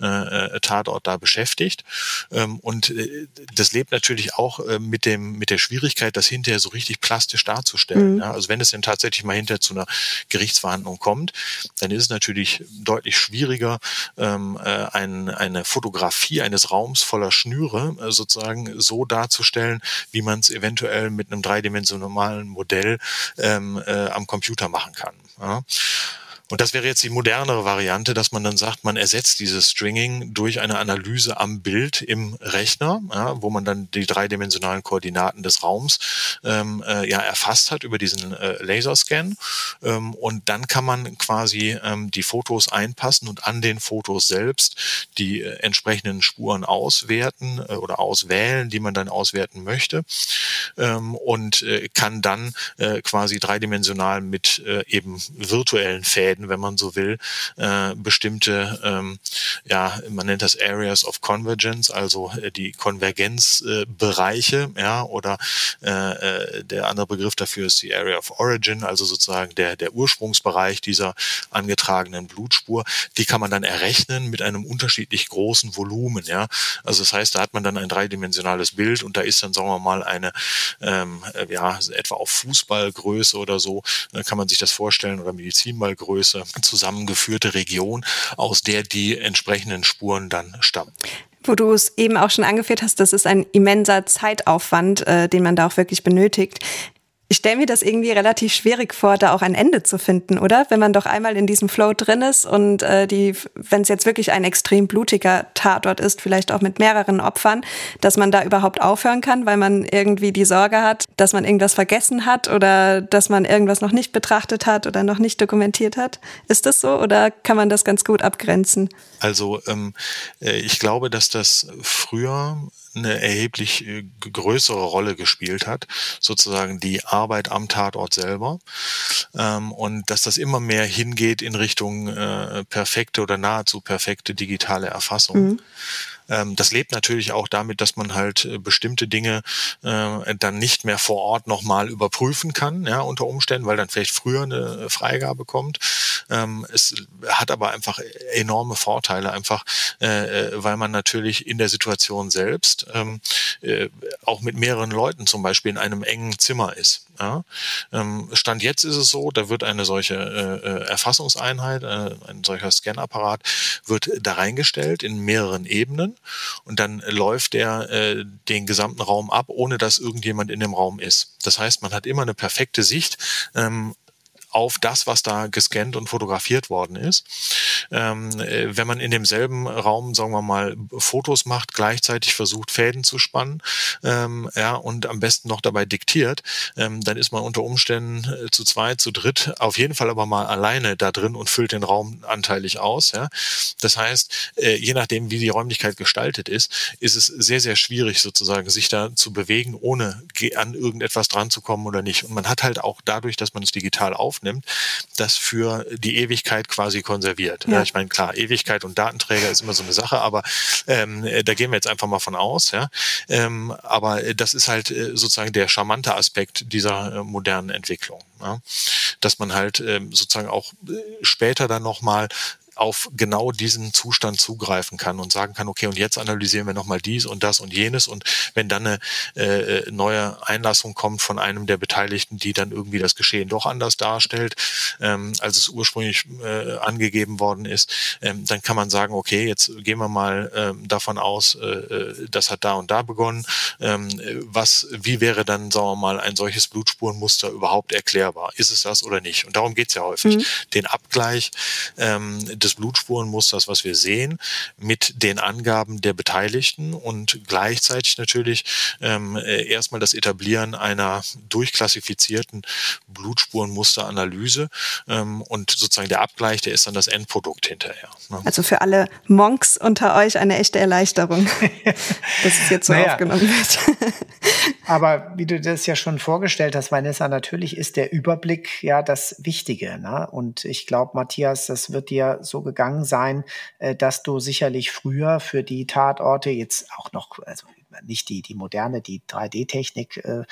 äh, äh, Tatort da beschäftigt. Ähm, und äh, das lebt natürlich auch äh, mit dem mit der Schwierigkeit, das hinterher so richtig plastisch darzustellen. Mhm. Ja, also wenn es denn tatsächlich mal hinterher zu einer Gerichtsverhandlung kommt, dann ist es natürlich deutlich schwieriger, ähm, äh, ein, eine Fotografie eines Raums voller Schnüre äh, sozusagen so darzustellen, wie man es eventuell mit einem dreidimensionalen Modell ähm, äh, am Computer machen kann. Ja. Und das wäre jetzt die modernere Variante, dass man dann sagt, man ersetzt dieses Stringing durch eine Analyse am Bild im Rechner, ja, wo man dann die dreidimensionalen Koordinaten des Raums ähm, äh, ja erfasst hat über diesen äh, Laserscan. Ähm, und dann kann man quasi ähm, die Fotos einpassen und an den Fotos selbst die äh, entsprechenden Spuren auswerten äh, oder auswählen, die man dann auswerten möchte. Ähm, und äh, kann dann äh, quasi dreidimensional mit äh, eben virtuellen Fäden Fäden, wenn man so will, äh, bestimmte, ähm, ja, man nennt das Areas of Convergence, also äh, die Konvergenzbereiche, äh, ja, oder äh, äh, der andere Begriff dafür ist die Area of Origin, also sozusagen der, der Ursprungsbereich dieser angetragenen Blutspur. Die kann man dann errechnen mit einem unterschiedlich großen Volumen, ja. Also das heißt, da hat man dann ein dreidimensionales Bild und da ist dann, sagen wir mal, eine, ähm, äh, ja, etwa auf Fußballgröße oder so, kann man sich das vorstellen, oder Medizinballgröße, große zusammengeführte Region, aus der die entsprechenden Spuren dann stammen. Wo du es eben auch schon angeführt hast, das ist ein immenser Zeitaufwand, äh, den man da auch wirklich benötigt. Ich stelle mir das irgendwie relativ schwierig vor, da auch ein Ende zu finden, oder? Wenn man doch einmal in diesem Flow drin ist und äh, die, wenn es jetzt wirklich ein extrem blutiger Tatort ist, vielleicht auch mit mehreren Opfern, dass man da überhaupt aufhören kann, weil man irgendwie die Sorge hat, dass man irgendwas vergessen hat oder dass man irgendwas noch nicht betrachtet hat oder noch nicht dokumentiert hat. Ist das so oder kann man das ganz gut abgrenzen? Also ähm, äh, ich glaube, dass das früher eine erheblich äh, größere Rolle gespielt hat, sozusagen die Arbeit am Tatort selber. Ähm, und dass das immer mehr hingeht in Richtung äh, perfekte oder nahezu perfekte digitale Erfassung. Mhm. Ähm, das lebt natürlich auch damit, dass man halt äh, bestimmte Dinge äh, dann nicht mehr vor Ort nochmal überprüfen kann, ja, unter Umständen, weil dann vielleicht früher eine Freigabe kommt. Ähm, es hat aber einfach enorme Vorteile, einfach äh, äh, weil man natürlich in der Situation selbst ähm, äh, auch mit mehreren Leuten zum Beispiel in einem engen Zimmer ist. Ja? Ähm, Stand jetzt ist es so, da wird eine solche äh, äh, Erfassungseinheit, äh, ein solcher Scanapparat wird da reingestellt in mehreren Ebenen und dann läuft der äh, den gesamten Raum ab, ohne dass irgendjemand in dem Raum ist. Das heißt, man hat immer eine perfekte Sicht ähm, auf das, was da gescannt und fotografiert worden ist. Ähm, äh, wenn man in demselben Raum, sagen wir mal, Fotos macht, gleichzeitig versucht, Fäden zu spannen, ähm, ja, und am besten noch dabei diktiert, ähm, dann ist man unter Umständen äh, zu zweit, zu dritt, auf jeden Fall aber mal alleine da drin und füllt den Raum anteilig aus. Ja. Das heißt, äh, je nachdem, wie die Räumlichkeit gestaltet ist, ist es sehr, sehr schwierig sozusagen, sich da zu bewegen, ohne an irgendetwas dran zu kommen oder nicht. Und man hat halt auch dadurch, dass man es digital aufnimmt, das für die Ewigkeit quasi konserviert. Ja. ich meine, klar, Ewigkeit und Datenträger ist immer so eine Sache, aber ähm, äh, da gehen wir jetzt einfach mal von aus. Ja. Ähm, aber das ist halt äh, sozusagen der charmante Aspekt dieser äh, modernen Entwicklung. Ja. Dass man halt ähm, sozusagen auch äh, später dann nochmal auf genau diesen Zustand zugreifen kann und sagen kann, okay, und jetzt analysieren wir nochmal dies und das und jenes. Und wenn dann eine äh, neue Einlassung kommt von einem der Beteiligten, die dann irgendwie das Geschehen doch anders darstellt, ähm, als es ursprünglich äh, angegeben worden ist, ähm, dann kann man sagen, okay, jetzt gehen wir mal ähm, davon aus, äh, äh das hat da und da begonnen. Ähm, was, wie wäre dann, sagen wir mal, ein solches Blutspurenmuster überhaupt erklärbar? Ist es das oder nicht? Und darum geht's ja häufig. Mhm. Den Abgleich ähm, des Blutspurenmusters, was wir sehen, mit den Angaben der Beteiligten und gleichzeitig natürlich ähm, äh, erstmal das Etablieren einer durchklassifizierten Blutspurenmusteranalyse ähm, und sozusagen der Abgleich, der ist dann das Endprodukt hinterher. Ne? Also für alle Monks unter euch eine echte Erleichterung, (laughs) dass es jetzt so naja. aufgenommen wird. (laughs) Aber wie du das ja schon vorgestellt hast, Vanessa, natürlich ist der Überblick ja das Wichtige. Ne? Und ich glaube, Matthias, das wird dir so gegangen sein, äh, dass du sicherlich früher für die Tatorte jetzt auch noch, also nicht die, die moderne, die 3D-Technik, äh,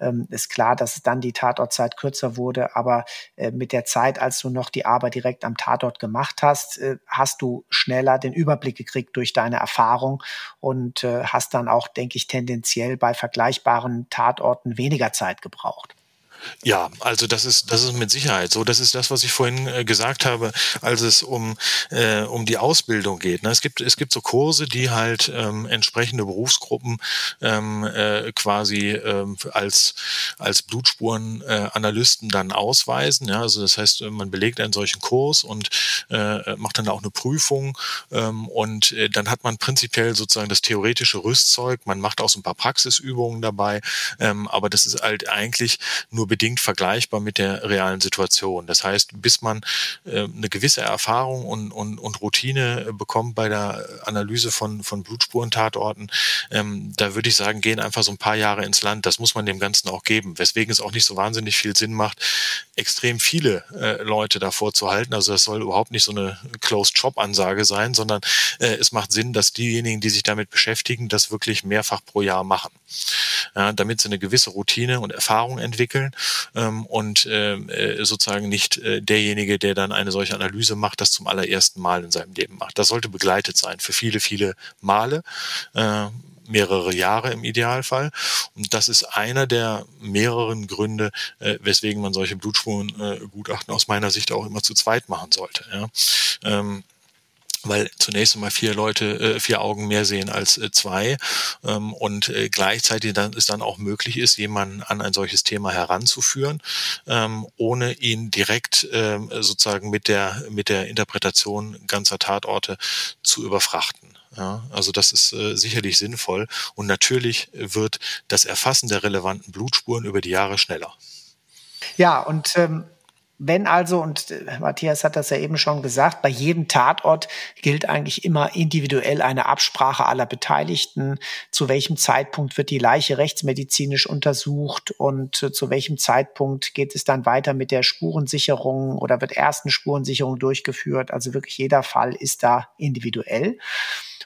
ähm, ist klar, dass dann die Tatortzeit kürzer wurde, aber äh, mit der Zeit, als du noch die Arbeit direkt am Tatort gemacht hast, äh, hast du schneller den Überblick gekriegt durch deine Erfahrung und äh, hast dann auch, denke ich, tendenziell bei vergleichbaren Tatorten weniger Zeit gebraucht. Ja, also das ist das ist mit Sicherheit so. Das ist das, was ich vorhin äh, gesagt habe, als es um äh, um die Ausbildung geht. Ne? Es gibt es gibt so Kurse, die halt ähm, entsprechende Berufsgruppen ähm, äh, quasi ähm, als als Blutspurenanalysten äh, dann ausweisen. Ja, also das heißt, man belegt einen solchen Kurs und äh, macht dann auch eine Prüfung ähm, und äh, dann hat man prinzipiell sozusagen das theoretische Rüstzeug. Man macht auch so ein paar Praxisübungen dabei, ähm, aber das ist halt eigentlich nur bedingt vergleichbar mit der realen Situation. Das heißt, bis man äh, eine gewisse Erfahrung und, und, und Routine äh, bekommt bei der Analyse von, von Blutspurentatorten, ähm, da würde ich sagen, gehen einfach so ein paar Jahre ins Land. Das muss man dem Ganzen auch geben. Weswegen es auch nicht so wahnsinnig viel Sinn macht, extrem viele äh, Leute davor zu halten. Also das soll überhaupt nicht so eine Closed-Shop-Ansage sein, sondern äh, es macht Sinn, dass diejenigen, die sich damit beschäftigen, das wirklich mehrfach pro Jahr machen. Ja, damit sie eine gewisse Routine und Erfahrung entwickeln ähm, und ähm, äh, sozusagen nicht äh, derjenige, der dann eine solche Analyse macht, das zum allerersten Mal in seinem Leben macht. Das sollte begleitet sein für viele, viele Male. Äh, mehrere Jahre im Idealfall. Und das ist einer der mehreren Gründe, äh, weswegen man solche Blutspurengutachten aus meiner Sicht auch immer zu zweit machen sollte. Ja. Ähm, weil zunächst einmal vier Leute, äh, vier Augen mehr sehen als äh, zwei ähm, und äh, gleichzeitig dann es dann auch möglich ist, jemanden an ein solches Thema heranzuführen, ähm, ohne ihn direkt ähm, sozusagen mit der mit der Interpretation ganzer Tatorte zu überfrachten. Ja, also das ist äh, sicherlich sinnvoll und natürlich wird das Erfassen der relevanten Blutspuren über die Jahre schneller. Ja, und ähm, wenn also, und äh, Matthias hat das ja eben schon gesagt, bei jedem Tatort gilt eigentlich immer individuell eine Absprache aller Beteiligten. Zu welchem Zeitpunkt wird die Leiche rechtsmedizinisch untersucht und äh, zu welchem Zeitpunkt geht es dann weiter mit der Spurensicherung oder wird erst eine Spurensicherung durchgeführt? Also wirklich jeder Fall ist da individuell.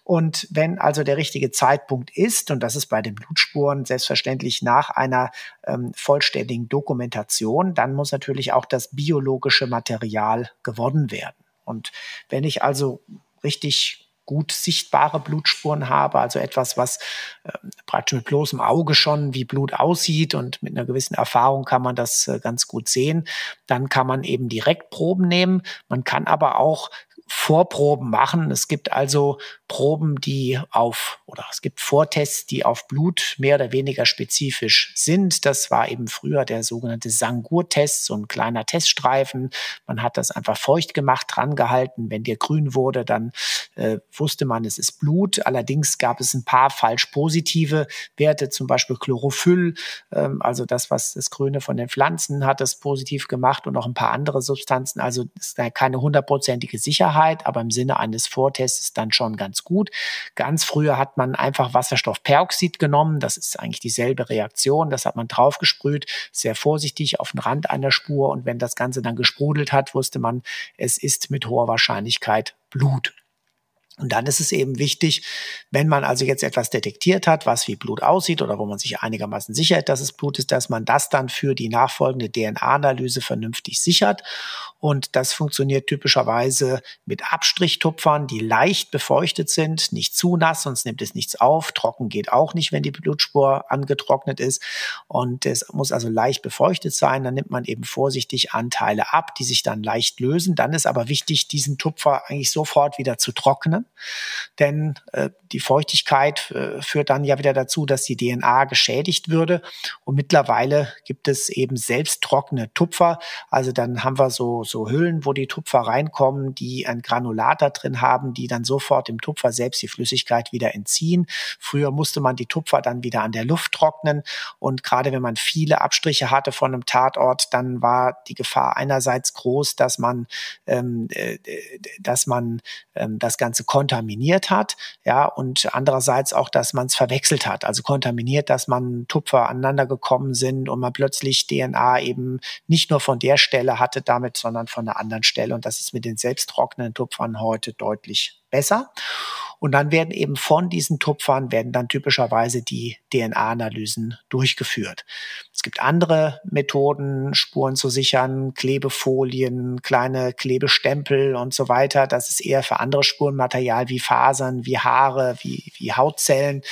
Und wenn also der richtige Zeitpunkt ist, und das ist bei den Blutspuren selbstverständlich nach einer ähm, vollständigen Dokumentation, dann muss natürlich auch das biologische Material gewonnen werden. Und wenn ich also richtig gut sichtbare Blutspuren habe, also etwas, was äh, praktisch mit bloßem Auge schon wie Blut aussieht und mit einer gewissen Erfahrung kann man das äh, ganz gut sehen, dann kann man eben direkt Proben nehmen. Man kann aber auch Vorproben machen. Es gibt also Proben, die auf, oder es gibt Vortests, die auf Blut mehr oder weniger spezifisch sind. Das war eben früher der sogenannte Sangur-Test, so ein kleiner Teststreifen. Man hat das einfach feucht gemacht, dran gehalten. Wenn der grün wurde, dann äh, wusste man, es ist Blut. Allerdings gab es ein paar falsch positive Werte, zum Beispiel Chlorophyll, ähm, also das, was das Grüne von den Pflanzen hat, das positiv gemacht und noch ein paar andere Substanzen. Also ist da keine hundertprozentige Sicherheit, aber im Sinne eines Vortests dann schon ganz gut. Ganz früher hat man einfach Wasserstoffperoxid genommen. Das ist eigentlich dieselbe Reaktion. Das hat man draufgesprüht, sehr vorsichtig auf den Rand einer Spur. Und wenn das Ganze dann gesprudelt hat, wusste man, es ist mit hoher Wahrscheinlichkeit Blut. Und dann ist es eben wichtig, wenn man also jetzt etwas detektiert hat, was wie Blut aussieht oder wo man sich einigermaßen sicher ist, dass es Blut ist, dass man das dann für die nachfolgende DNA-Analyse vernünftig sichert. Und das funktioniert typischerweise mit Abstrichtupfern, die leicht befeuchtet sind, nicht zu nass, sonst nimmt es nichts auf. Trocken geht auch nicht, wenn die Blutspur angetrocknet ist. Und es muss also leicht befeuchtet sein. Dann nimmt man eben vorsichtig Anteile ab, die sich dann leicht lösen. Dann ist aber wichtig, diesen Tupfer eigentlich sofort wieder zu trocknen denn äh, die Feuchtigkeit äh, führt dann ja wieder dazu, dass die DNA geschädigt würde. Und mittlerweile gibt es eben selbst trockene Tupfer. Also dann haben wir so, so Hüllen, wo die Tupfer reinkommen, die ein Granulat da drin haben, die dann sofort dem Tupfer selbst die Flüssigkeit wieder entziehen. Früher musste man die Tupfer dann wieder an der Luft trocknen. Und gerade wenn man viele Abstriche hatte von einem Tatort, dann war die Gefahr einerseits groß, dass man, ähm, äh, dass man ähm, das Ganze kontaminiert hat, ja, und andererseits auch, dass man es verwechselt hat, also kontaminiert, dass man Tupfer aneinander gekommen sind und man plötzlich DNA eben nicht nur von der Stelle hatte damit, sondern von einer anderen Stelle. Und das ist mit den selbsttrocknenden Tupfern heute deutlich besser. Und dann werden eben von diesen Tupfern werden dann typischerweise die DNA-Analysen durchgeführt. Es gibt andere Methoden, Spuren zu sichern, Klebefolien, kleine Klebestempel und so weiter. Das ist eher für andere Spurenmaterial wie Fasern, wie Haare, wie, wie Hautzellen.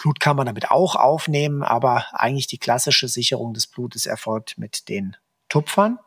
Blut kann man damit auch aufnehmen, aber eigentlich die klassische Sicherung des Blutes erfolgt mit den Tupfern.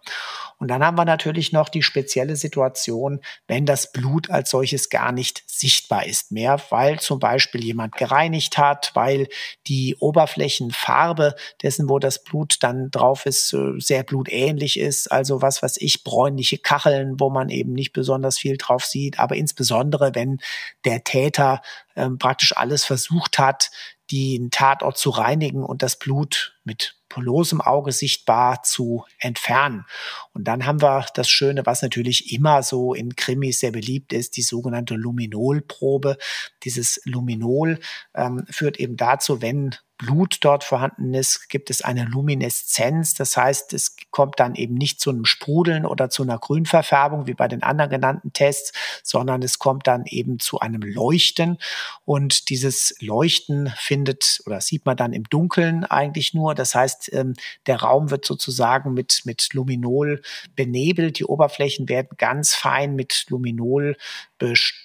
Und dann haben wir natürlich noch die spezielle Situation, wenn das Blut als solches gar nicht sichtbar ist mehr, weil zum Beispiel jemand gereinigt hat, weil die Oberflächenfarbe dessen, wo das Blut dann drauf ist, äh, sehr blutähnlich ist. Also was was ich, bräunliche Kacheln, wo man eben nicht besonders viel drauf sieht. Aber insbesondere, wenn der Täter ähm, praktisch alles versucht hat, den Tatort zu reinigen und das Blut mit bloßem Auge sichtbar zu entfernen. Und dann haben wir das Schöne, was natürlich immer so in Krimis sehr beliebt ist, die sogenannte Luminolprobe. Dieses Luminol ähm, führt eben dazu, wenn Blut dort vorhanden ist, gibt es eine Lumineszenz. Das heißt, es kommt dann eben nicht zu einem Sprudeln oder zu einer Grünverfärbung wie bei den anderen genannten Tests, sondern es kommt dann eben zu einem Leuchten. Und dieses Leuchten findet oder sieht man dann im Dunkeln eigentlich nur. Das heißt, ähm, der Raum wird sozusagen mit, mit Luminol benebelt. Die Oberflächen werden ganz fein mit Luminol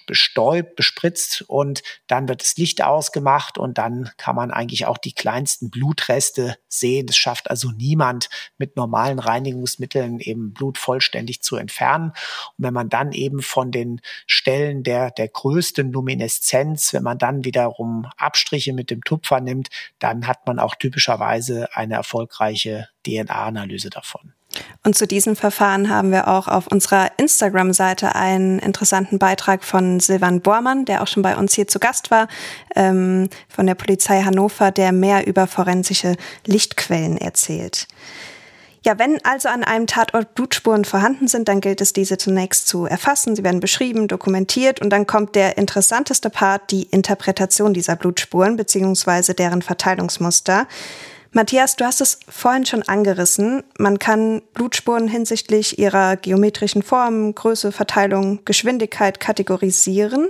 bestäubt, bespritzt und dann wird das Licht ausgemacht und dann kann man eigentlich auch die kleinsten Blutreste sehen. Es schafft also niemand mit normalen Reinigungsmitteln eben Blut vollständig zu entfernen. Und wenn man dann eben von den Stellen der, der größten Lumineszenz, wenn man dann wiederum Abstriche mit dem Tupfer nimmt, dann hat man auch typischerweise eine erfolgreiche DNA-Analyse davon. Und zu diesem Verfahren haben wir auch auf unserer Instagram-Seite einen interessanten Beitrag von Silvan Bormann, der auch schon bei uns hier zu Gast war, ähm, von der Polizei Hannover, der mehr über forensische Lichtquellen erzählt. Ja, wenn also an einem Tatort Blutspuren vorhanden sind, dann gilt es, diese zunächst zu erfassen. Sie werden beschrieben, dokumentiert und dann kommt der interessanteste Part, die Interpretation dieser Blutspuren bzw. deren Verteilungsmuster. Matthias, du hast es vorhin schon angerissen. Man kann Blutspuren hinsichtlich ihrer geometrischen Form, Größe, Verteilung, Geschwindigkeit kategorisieren.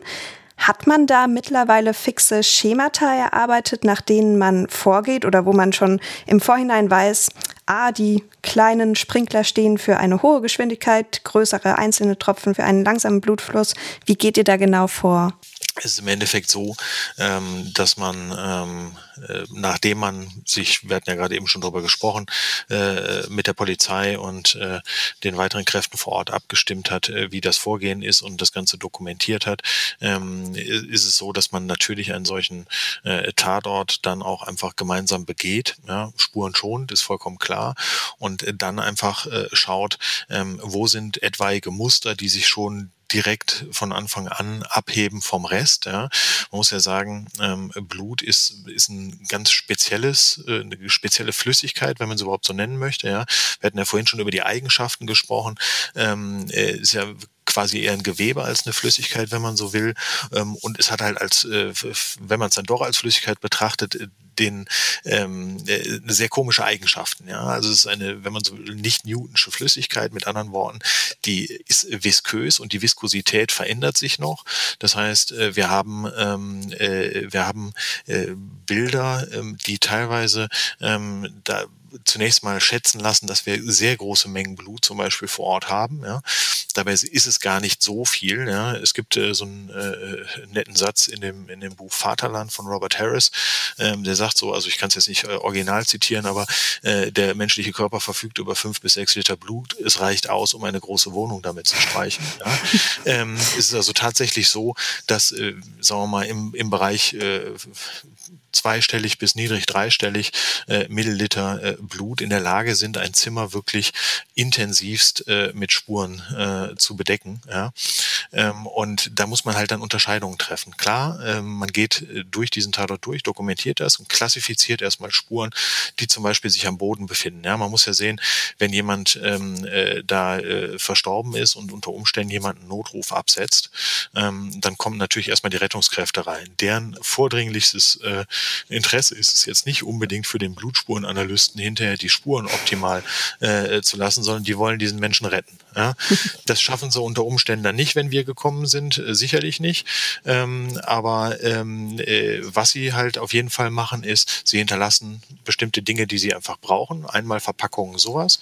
Hat man da mittlerweile fixe Schemata erarbeitet, nach denen man vorgeht oder wo man schon im Vorhinein weiß, ah, die kleinen Sprinkler stehen für eine hohe Geschwindigkeit, größere einzelne Tropfen für einen langsamen Blutfluss. Wie geht ihr da genau vor? Es ist im Endeffekt so, ähm, dass man, ähm, äh, nachdem man sich, wir hatten ja gerade eben schon drüber gesprochen, äh, mit der Polizei und äh, den weiteren Kräften vor Ort abgestimmt hat, äh, wie das Vorgehen ist und das Ganze dokumentiert hat, ähm, ist es so, dass man natürlich einen solchen äh, Tatort dann auch einfach gemeinsam begeht. Ja, Spuren schonend, ist vollkommen klar. Und dann einfach äh, schaut, ähm, wo sind etwaige Muster, die sich schon direkt von Anfang an abheben vom Rest. Ja. Man muss ja sagen, ähm, Blut ist, ist ein ganz spezielles, äh, eine spezielle Flüssigkeit, wenn man es überhaupt so nennen möchte. Ja. Wir hatten ja vorhin schon über die Eigenschaften gesprochen. Ähm, äh, ist ja quasi eher ein Gewebe als eine Flüssigkeit, wenn man so will. Ähm, und es hat halt als, äh, wenn man es dann doch als Flüssigkeit betrachtet, den ähm, äh, sehr komische Eigenschaften. Ja, also es ist eine, wenn man so will, nicht Newtonsche Flüssigkeit. Mit anderen Worten, die ist viskös und die Viskosität verändert sich noch. Das heißt, äh, wir haben ähm, äh, wir haben äh, Bilder, ähm, die teilweise ähm, da zunächst mal schätzen lassen, dass wir sehr große Mengen Blut zum Beispiel vor Ort haben. Ja. Dabei ist es gar nicht so viel. Ja. Es gibt äh, so einen äh, netten Satz in dem, in dem Buch Vaterland von Robert Harris, ähm, der sagt so, also ich kann es jetzt nicht äh, original zitieren, aber äh, der menschliche Körper verfügt über fünf bis sechs Liter Blut. Es reicht aus, um eine große Wohnung damit zu streichen. Ja. ähm, es ist also tatsächlich so, dass, äh, sagen wir mal, im, im Bereich äh, zweistellig bis niedrig dreistellig äh, Milliliter äh, Blut in der Lage sind, ein Zimmer wirklich intensivst äh, mit Spuren äh, zu bedecken. Ja? Ähm, und da muss man halt dann Unterscheidungen treffen. Klar, äh, man geht äh, durch diesen Tatort durch, dokumentiert das und klassifiziert erstmal Spuren, die zum Beispiel sich am Boden befinden. Ja, man muss ja sehen, wenn jemand ähm, äh, da äh, verstorben ist und unter Umständen jemand einen Notruf absetzt, ähm, dann kommen natürlich erstmal die Rettungskräfte rein. Deren vordringlichstes äh, Interesse ist es jetzt nicht unbedingt für den Blutspurenanalysten hinterher die Spuren optimal äh, zu lassen, sondern die wollen diesen Menschen retten. Ja? Das schaffen sie unter Umständen dann nicht, wenn wir gekommen sind, äh, sicherlich nicht. Ähm, aber ähm, äh, was sie halt auf jeden Fall machen, ist, sie hinterlassen bestimmte Dinge, die sie einfach brauchen. Einmal Verpackungen, sowas.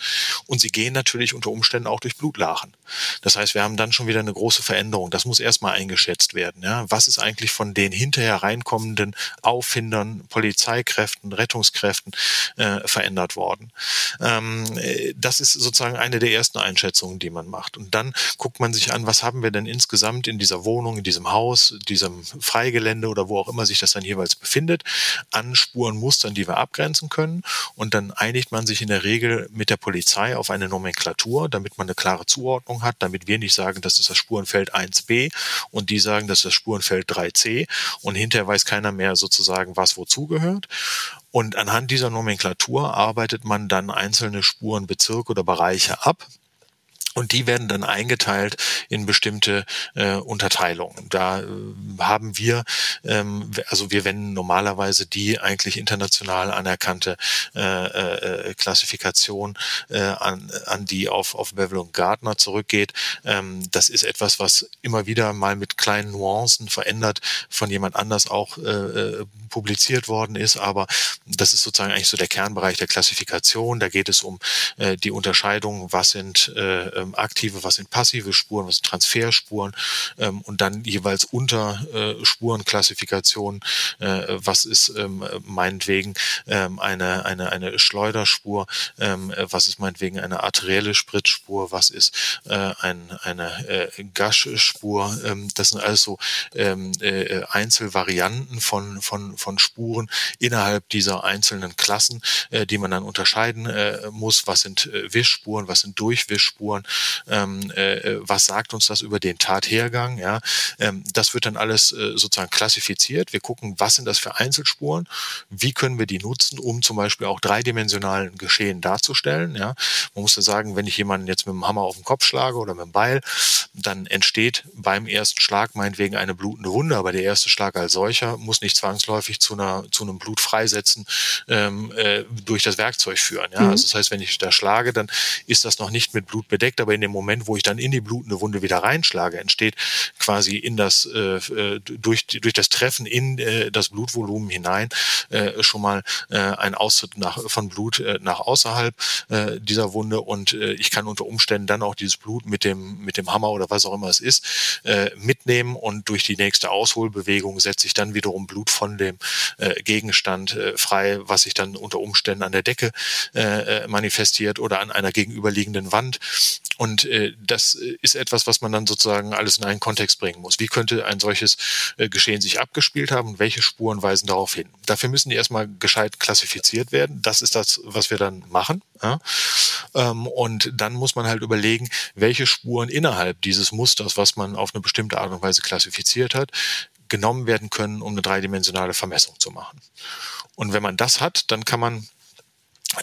Und sie gehen natürlich unter Umständen auch durch Blutlachen. Das heißt, wir haben dann schon wieder eine große Veränderung. Das muss erstmal eingeschätzt werden. Ja? Was ist eigentlich von den hinterher reinkommenden Auffindern, Polizeikräften, Rettungskräften äh, verändert worden? Ähm, äh, das ist sozusagen eine der ersten Einschätzungen, die man macht. Und dann guckt man sich an, was haben wir denn insgesamt in dieser Wohnung, in diesem Haus, diesem Freigelände oder wo auch immer sich das dann jeweils befindet, an Spuren, Mustern, die wir abgrenzen können. Und dann einigt man sich in der Regel mit der Polizei auf eine Nomenklatur, damit man eine klare Zuordnung hat, damit wir nicht sagen, das ist das Spurenfeld 1b und die sagen, das ist das Spurenfeld 3c und hinterher weiß keiner mehr sozusagen, was wozu gehört. Und anhand dieser Nomenklatur arbeitet man dann einzelne Spurenbezirke oder Bereiche ab und die werden dann eingeteilt in bestimmte äh, Unterteilungen. Da äh, haben wir, ähm, also wir wenden normalerweise die eigentlich international anerkannte äh, äh, Klassifikation äh, an, an die auf, auf Bevel und Gardner zurückgeht. Ähm, das ist etwas, was immer wieder mal mit kleinen Nuancen verändert von jemand anders auch äh, äh publiziert worden ist. Aber das ist sozusagen eigentlich so der Kernbereich der Klassifikation. Da geht es um äh, die Unterscheidung, was sind äh, ähm, aktive, was sind passive Spuren, was sind Transferspuren ähm, und dann jeweils unter äh, Spurenklassifikation, äh, was ist ähm, meinetwegen ähm, eine, eine, eine Schleuderspur, ähm, was ist meinetwegen eine arterielle Spritzspur, was ist äh, ein, eine äh, Gaschspur. Ähm, das sind also ähm, äh, Einzelvarianten von, von, von Spuren innerhalb dieser einzelnen Klassen, äh, die man dann unterscheiden äh, muss. Was sind äh, Wischspuren, was sind Durchwischspuren, ähm, äh, was sagt uns das über den Tathergang. Ja? Ähm, das wird dann alles äh, sozusagen klassifiziert. Wir gucken, was sind das für Einzelspuren, wie können wir die nutzen, um zum Beispiel auch dreidimensionalen Geschehen darzustellen. Ja? Man muss ja sagen, wenn ich jemanden jetzt mit dem Hammer auf den Kopf schlage oder mit dem Beil, dann entsteht beim ersten Schlag meinetwegen eine blutende Wunde, aber der erste Schlag als solcher muss nicht zwangsläufig zu einer zu einem Blutfreisetzen ähm, äh, durch das Werkzeug führen. Ja? Mhm. Also das heißt, wenn ich da schlage, dann ist das noch nicht mit Blut bedeckt, aber in dem Moment, wo ich dann in die blutende Wunde wieder reinschlage, entsteht quasi in das äh, äh durch durch das Treffen in äh, das Blutvolumen hinein äh, schon mal äh, ein Austritt nach, von Blut äh, nach außerhalb äh, dieser Wunde und äh, ich kann unter Umständen dann auch dieses Blut mit dem mit dem Hammer oder was auch immer es ist äh, mitnehmen und durch die nächste Ausholbewegung setze ich dann wiederum Blut von dem äh, Gegenstand äh, frei, was sich dann unter Umständen an der Decke äh, äh manifestiert oder an einer gegenüberliegenden Wand. Und äh, das ist etwas, was man dann sozusagen alles in einen Kontext bringen muss. Wie könnte ein solches äh, Geschehen sich abgespielt haben und welche Spuren weisen darauf hin? Dafür müssen die erstmal gescheit klassifiziert werden. Das ist das, was wir dann machen. Ja? Ähm, und dann muss man halt überlegen, welche Spuren innerhalb dieses Musters, was man auf eine bestimmte Art und Weise klassifiziert hat, genommen werden können, um eine dreidimensionale Vermessung zu machen. Und wenn man das hat, dann kann man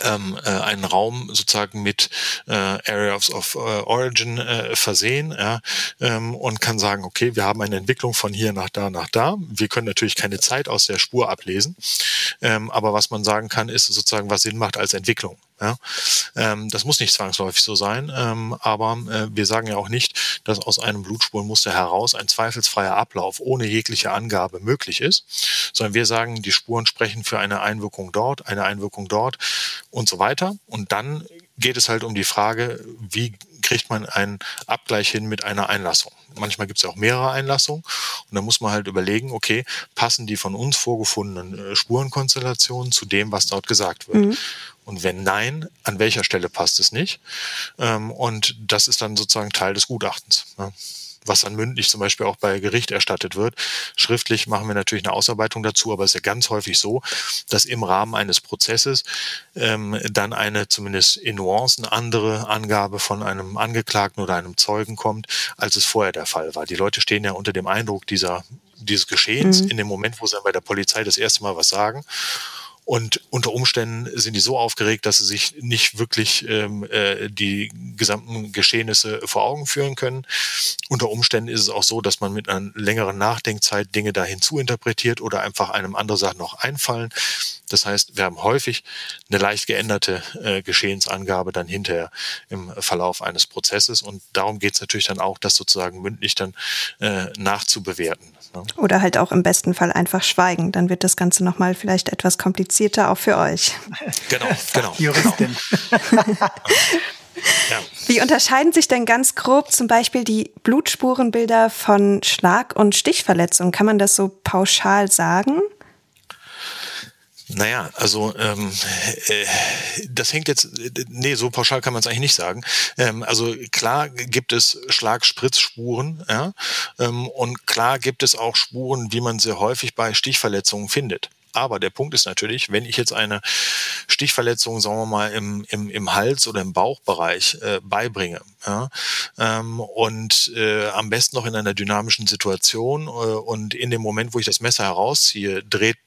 ähm, äh, einen Raum sozusagen mit äh, Areas of äh, Origin äh, versehen ja, ähm, und kann sagen, okay, wir haben eine Entwicklung von hier nach da nach da. Wir können natürlich keine Zeit aus der Spur ablesen, ähm, aber was man sagen kann, ist sozusagen, was Sinn macht als Entwicklung. Ja? Ähm, das muss nicht zwangsläufig so sein, ähm, aber äh, wir sagen ja auch nicht, dass aus einem Blutspurenmuster heraus ein zweifelsfreier Ablauf ohne jegliche Angabe möglich ist, sondern wir sagen, die Spuren sprechen für eine Einwirkung dort, eine Einwirkung dort und so weiter. Und dann geht es halt um die Frage, wie kriegt man einen Abgleich hin mit einer Einlassung. Manchmal gibt es ja auch mehrere Einlassungen und dann muss man halt überlegen, okay, passen die von uns vorgefundenen äh, Spurenkonstellationen zu dem, was dort gesagt wird. Mhm. Und wenn nein, an welcher Stelle passt es nicht? Ähm, und das ist dann sozusagen Teil des Gutachtens. Was dann mündlich zum Beispiel auch bei Gericht erstattet wird. Schriftlich machen wir natürlich eine Ausarbeitung dazu, aber es ist ja ganz häufig so, dass im Rahmen eines Prozesses ähm, dann eine zumindest in Nuancen andere Angabe von einem Angeklagten oder einem Zeugen kommt, als es vorher der Fall war. Die Leute stehen ja unter dem Eindruck dieser dieses Geschehens mhm. in dem Moment, wo sie dann bei der Polizei das erste Mal was sagen. Und unter Umständen sind die so aufgeregt, dass sie sich nicht wirklich ähm, äh, die gesamten Geschehnisse vor Augen führen können. Unter Umständen ist es auch so, dass man mit einer längeren Nachdenkzeit Dinge da hinzuinterpretiert oder einfach einem andere Sachen noch einfallen. Das heißt, wir haben häufig eine leicht geänderte äh, Geschehensangabe dann hinterher im Verlauf eines Prozesses. Und darum geht es natürlich dann auch, das sozusagen mündlich dann äh, nachzubewerten. Ne? Oder halt auch im besten Fall einfach schweigen. Dann wird das Ganze nochmal vielleicht etwas komplizierter auch für euch. (laughs) Genau, genau. Juristin. (laughs) Ja. Wie unterscheiden sich denn ganz grob zum Beispiel die Blutspurenbilder von Schlag- und Stichverletzungen? Kann man das so pauschal sagen? Naja, also ähm, äh, das hängt jetzt, nee, so pauschal kann man es eigentlich nicht sagen. Ähm, also klar gibt es Schlagspritzspuren, ja, ähm, und klar gibt es auch Spuren, wie man sie häufig bei Stichverletzungen findet. Aber der Punkt ist natürlich, wenn ich jetzt eine Stichverletzung, sagen wir mal, im, im, im Hals oder im Bauchbereich äh, beibringe ja, ähm, und äh, am besten noch in einer dynamischen Situation äh, und in dem Moment, wo ich das Messer herausziehe, dreht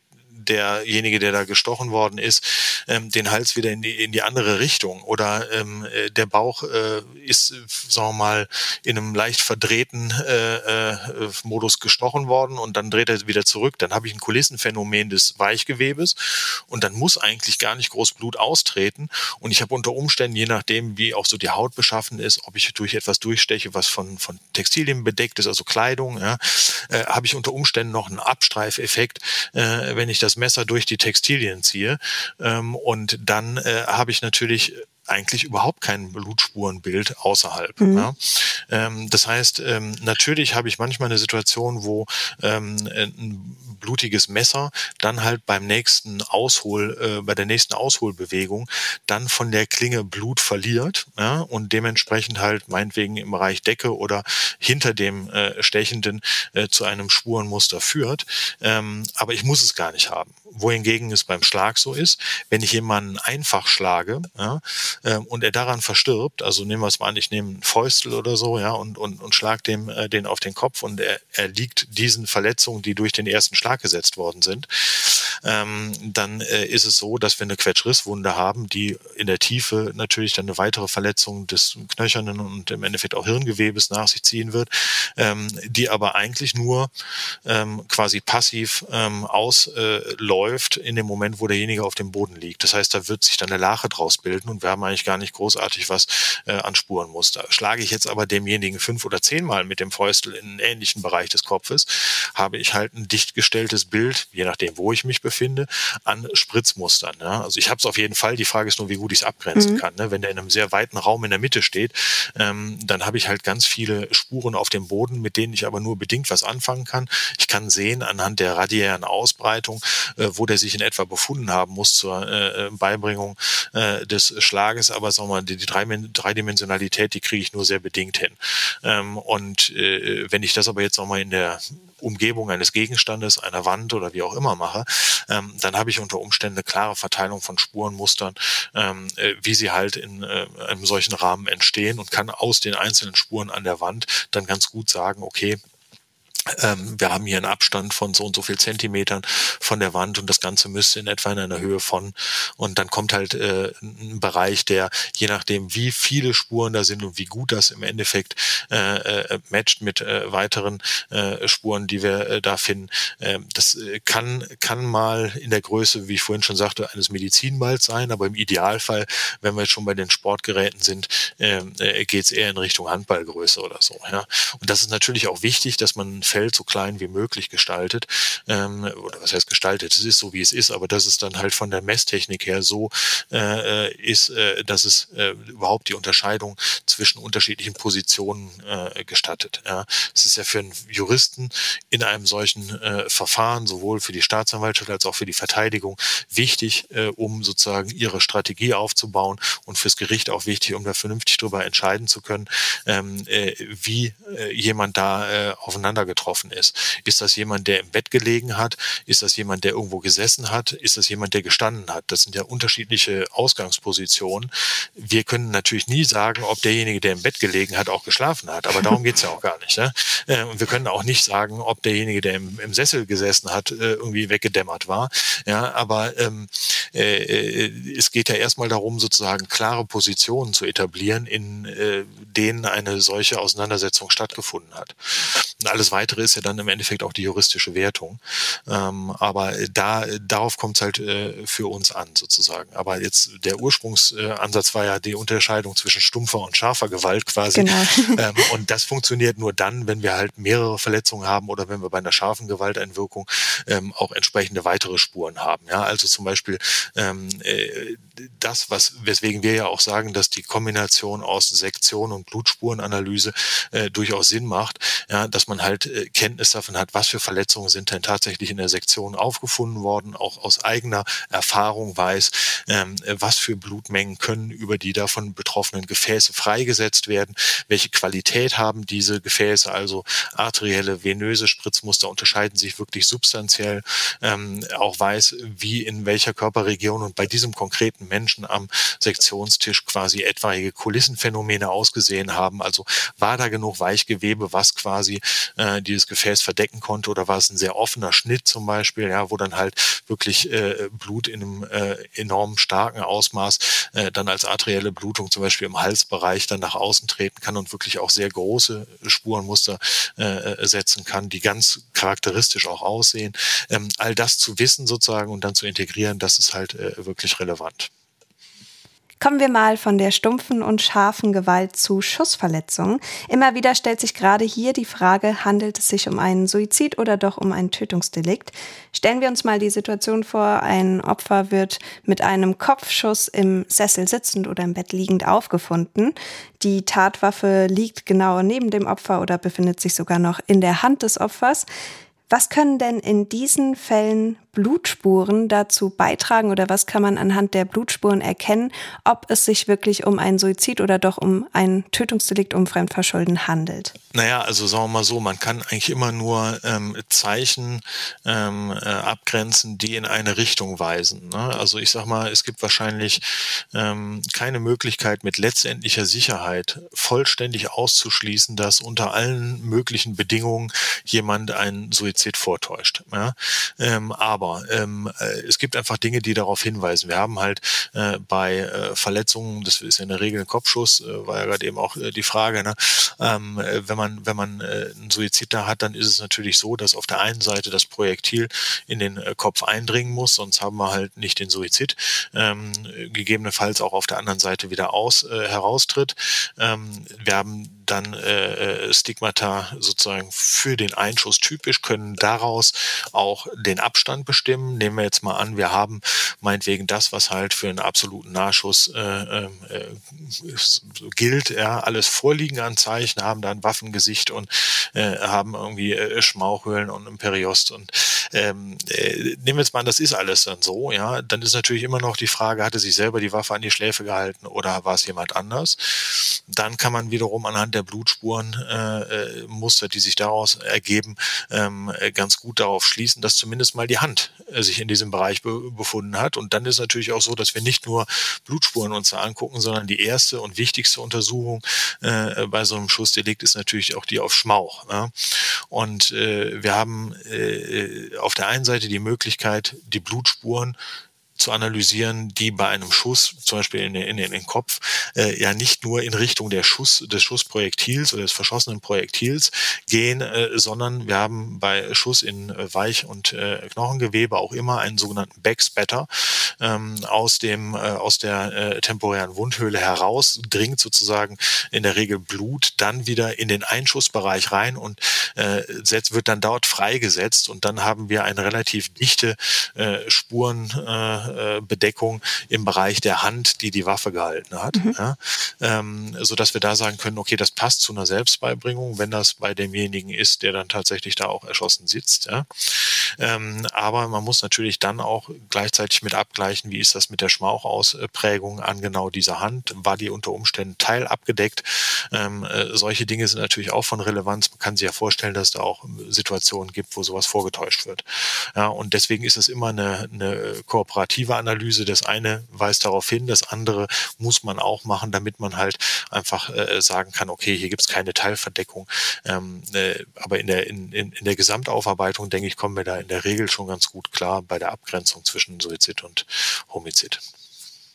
derjenige, der da gestochen worden ist, ähm, den Hals wieder in die, in die andere Richtung. Oder ähm, äh, der Bauch äh, ist, sagen wir mal, in einem leicht verdrehten äh, äh, Modus gestochen worden und dann dreht er wieder zurück. Dann habe ich ein Kulissenphänomen des Weichgewebes und dann muss eigentlich gar nicht groß Blut austreten. Und ich habe unter Umständen, je nachdem, wie auch so die Haut beschaffen ist, ob ich durch etwas durchsteche, was von, von Textilien bedeckt ist, also Kleidung, ja, äh, habe ich unter Umständen noch einen Abstreifeffekt, äh, wenn ich das Messer durch die Textilien ziehe. Ähm, und dann äh, habe ich natürlich eigentlich überhaupt kein Blutspurenbild außerhalb. Mhm. Ja. Ähm, das heißt, ähm, natürlich habe ich manchmal eine Situation, wo ähm, ein blutiges Messer dann halt beim nächsten Aushol, äh, bei der nächsten Ausholbewegung dann von der Klinge Blut verliert ja, und dementsprechend halt meinetwegen im Bereich Decke oder hinter dem äh, Stechenden äh, zu einem Spurenmuster führt. Ähm, aber ich muss es gar nicht haben. Wohingegen es beim Schlag so ist, wenn ich jemanden einfach schlage ja, äh, und er daran verstirbt, also nehmen wir es mal an, ich nehme einen Fäustel oder so, ja, und, und, und schlag dem äh, den auf den Kopf und er, er liegt diesen Verletzungen, die durch den ersten Schlag gesetzt worden sind, ähm, dann äh, ist es so, dass wir eine Quetschrisswunde haben, die in der Tiefe natürlich dann eine weitere Verletzung des knöchernen und im Endeffekt auch Hirngewebes nach sich ziehen wird, ähm, die aber eigentlich nur ähm, quasi passiv ähm, ausläuft in dem Moment, wo derjenige auf dem Boden liegt. Das heißt, da wird sich dann eine Lache draus bilden und wir haben eigentlich gar nicht großartig was äh, an Spurenmuster. Schlage ich jetzt aber demjenigen fünf oder zehnmal mit dem Fäustel in einen ähnlichen Bereich des Kopfes, habe ich halt ein dicht gestelltes Bild, je nachdem, wo ich mich befinde, an Spritzmustern. Ja? Also ich habe es auf jeden Fall. Die Frage ist nur, wie gut ich es abgrenzen mhm. kann. Ne? Wenn der in einem sehr weiten Raum in der Mitte steht, ähm, dann habe ich halt ganz viele Spuren auf dem Boden, mit denen ich aber nur bedingt was anfangen kann. Ich kann sehen anhand der radiären Ausbreitung, äh, wo der sich in etwa befunden haben muss zur äh, Beibringung äh, des Schlages. Aber sagen wir mal, die, Dreidimensionalität, die kriege ich nur sehr bedingt hin. Ähm, und äh, wenn ich das aber jetzt nochmal in der Umgebung eines Gegenstandes, einer Wand oder wie auch immer mache, ähm, dann habe ich unter Umständen eine klare Verteilung von Spurenmustern, ähm, äh, wie sie halt in äh, einem solchen Rahmen entstehen und kann aus den einzelnen Spuren an der Wand dann ganz gut sagen, okay, ähm, wir haben hier einen Abstand von so und so viel Zentimetern von der Wand und das Ganze müsste in etwa in einer Höhe von und dann kommt halt äh, ein Bereich, der je nachdem, wie viele Spuren da sind und wie gut das im Endeffekt äh, äh, matcht mit äh, weiteren äh, Spuren, die wir äh, da finden. Ähm, äh, das kann kann mal in der Größe, wie ich vorhin schon sagte, eines Medizinballs sein, aber im Idealfall, wenn wir jetzt schon bei den Sportgeräten sind, ähm, äh, geht es eher in Richtung Handballgröße oder so. Ja, und das ist natürlich auch wichtig, dass man Feld so klein wie möglich gestaltet. Ähm, oder was heißt gestaltet? Es ist so, wie es ist, aber dass es dann halt von der Messtechnik her so äh, ist, äh, dass es äh, überhaupt die Unterscheidung zwischen unterschiedlichen Positionen äh, gestattet. Ja. Es ist ja für einen Juristen in einem solchen äh, Verfahren, sowohl für die Staatsanwaltschaft als auch für die Verteidigung, wichtig, äh, um sozusagen ihre Strategie aufzubauen und fürs Gericht auch wichtig, um da vernünftig darüber entscheiden zu können, ähm, äh, wie äh, jemand da äh, aufeinander getroffen betroffen ist. Ist das jemand, der im Bett gelegen hat? Ist das jemand, der irgendwo gesessen hat? Ist das jemand, der gestanden hat? Das sind ja unterschiedliche Ausgangspositionen. Wir können natürlich nie sagen, ob derjenige, der im Bett gelegen hat, auch geschlafen hat. Aber darum geht's ja auch gar nicht. Ne? Äh, und wir können auch nicht sagen, ob derjenige, der im, im Sessel gesessen hat, äh, irgendwie weggedämmert war. Ja, aber ähm, äh, äh, es geht ja erstmal darum, sozusagen klare Positionen zu etablieren, in äh, denen eine solche Auseinandersetzung stattgefunden hat. Und alles weitere weitere ist ja dann im Endeffekt auch die juristische Wertung. Ähm, aber da darauf kommt es halt äh, für uns an sozusagen. Aber jetzt der Ursprungsansatz war ja die Unterscheidung zwischen stumpfer und scharfer Gewalt quasi. Genau. (laughs) Ähm, und das funktioniert nur dann, wenn wir halt mehrere Verletzungen haben oder wenn wir bei einer scharfen Gewalteinwirkung ähm, auch entsprechende weitere Spuren haben. Ja, also zum Beispiel ähm, äh, das, was weswegen wir ja auch sagen, dass die Kombination aus Sektion und Blutspurenanalyse äh, durchaus Sinn macht, ja, dass man halt äh, Kenntnis davon hat, was für Verletzungen sind denn tatsächlich in der Sektion aufgefunden worden, auch aus eigener Erfahrung weiß, ähm, was für Blutmengen können über die davon betroffenen Gefäße freigesetzt werden, welche Qualität haben diese Gefäße, also arterielle, venöse Spritzmuster unterscheiden sich wirklich substanziell, ähm, auch weiß, wie in welcher Körperregion und bei diesem konkreten Menschen am Sektionstisch quasi etwaige Kulissenphänomene ausgesehen haben. Also war da genug Weichgewebe, was quasi äh, dieses Gefäß verdecken konnte oder war es ein sehr offener Schnitt zum Beispiel, ja, wo dann halt wirklich äh, Blut in einem äh, enorm starken Ausmaß äh, dann als arterielle Blutung zum Beispiel im Halsbereich dann nach außen treten kann und wirklich auch sehr große Spurenmuster äh, setzen kann, die ganz charakteristisch auch aussehen. Ähm, all das zu wissen sozusagen und dann zu integrieren, das ist halt äh, wirklich relevant. Kommen wir mal von der stumpfen und scharfen Gewalt zu Schussverletzungen. Immer wieder stellt sich gerade hier die Frage, handelt es sich um einen Suizid oder doch um ein Tötungsdelikt? Stellen wir uns mal die Situation vor, ein Opfer wird mit einem Kopfschuss im Sessel sitzend oder im Bett liegend aufgefunden. Die Tatwaffe liegt genau neben dem Opfer oder befindet sich sogar noch in der Hand des Opfers. Was können denn in diesen Fällen Blutspuren dazu beitragen oder was kann man anhand der Blutspuren erkennen, ob es sich wirklich um einen Suizid oder doch um ein Tötungsdelikt um Fremdverschulden handelt? Naja, also sagen wir mal so, man kann eigentlich immer nur ähm, Zeichen ähm, äh, abgrenzen, die in eine Richtung weisen. Ne? Also ich sag mal, es gibt wahrscheinlich ähm, keine Möglichkeit mit letztendlicher Sicherheit vollständig auszuschließen, dass unter allen möglichen Bedingungen jemand einen Suizid vortäuscht. Ja? Ähm, aber Aber ähm, äh, es gibt einfach Dinge, die darauf hinweisen. Wir haben halt äh, bei äh, Verletzungen, das ist in der Regel ein Kopfschuss, äh, war ja gerade eben auch äh, die Frage, ne? ähm, äh, wenn man wenn man einen Suizid da hat, dann ist es natürlich so, dass auf der einen Seite das Projektil in den Kopf eindringen muss, sonst haben wir halt nicht den Suizid. Ähm, gegebenenfalls auch auf der anderen Seite wieder aus heraustritt. Ähm, wir haben dann äh, äh, Stigmata sozusagen für den Einschuss typisch, können daraus auch den Abstand bestimmen. Nehmen wir jetzt mal an, wir haben meinetwegen das, was halt für einen absoluten Nahschuss äh, äh, gilt, ja, alles vorliegen an Zeichen, haben da ein Waffengesicht und äh, haben irgendwie äh, Schmauchhöhlen und ein Periost und ähm, äh, nehmen wir jetzt mal an, das ist alles dann so, ja, dann ist natürlich immer noch die Frage, hatte sich selber die Waffe an die Schläfe gehalten oder war es jemand anders? Dann kann man wiederum anhand der Blutspuren äh, äh, die sich daraus ergeben, ähm, ganz gut darauf schließen, dass zumindest mal die Hand äh, sich in diesem Bereich be befunden hat. Und dann ist natürlich auch so, dass wir nicht nur Blutspuren uns da angucken, sondern die erste und wichtigste Untersuchung äh, bei so einem Schussdelikt ist natürlich auch die auf Schmauch. Ja? Und äh, wir haben äh, auf der einen Seite die Möglichkeit, die Blutspuren zu analysieren, die bei einem Schuss, zum Beispiel in den, in den Kopf, äh, ja nicht nur in Richtung der Schuss, des Schussprojektils oder des verschossenen Projektils gehen, äh, sondern wir haben bei Schuss in äh, Weich- und äh, Knochengewebe auch immer einen sogenannten Backspatter ähm, aus dem äh, aus der äh, temporären Wundhöhle heraus, dringt sozusagen in der Regel Blut dann wieder in den Einschussbereich rein und äh, setzt, wird dann dort freigesetzt und dann haben wir eine relativ dichte äh, Spuren äh, äh, Bedeckung im Bereich der Hand, die die Waffe gehalten hat, mhm. ja, ähm, so dass wir da sagen können, okay, das passt zu einer Selbstbeibringung, wenn das bei demjenigen ist, der dann tatsächlich da auch erschossen sitzt. Ja. Ähm, aber man muss natürlich dann auch gleichzeitig mit abgleichen, wie ist das mit der Schmauchausprägung an genau dieser Hand? War die unter Umständen teilabgedeckt? Ähm, äh, solche Dinge sind natürlich auch von Relevanz. Man kann sich ja vorstellen, dass es da auch Situationen gibt, wo sowas vorgetäuscht wird. Ja, und deswegen ist es immer eine, eine Kooperation operative Analyse. Das eine weist darauf hin, das andere muss man auch machen, damit man halt einfach äh, sagen kann, okay, hier gibt es keine Teilverdeckung. Ähm, äh, aber in der, in, in, in der Gesamtaufarbeitung, denke ich, kommen wir da in der Regel schon ganz gut klar bei der Abgrenzung zwischen Suizid und Homizid.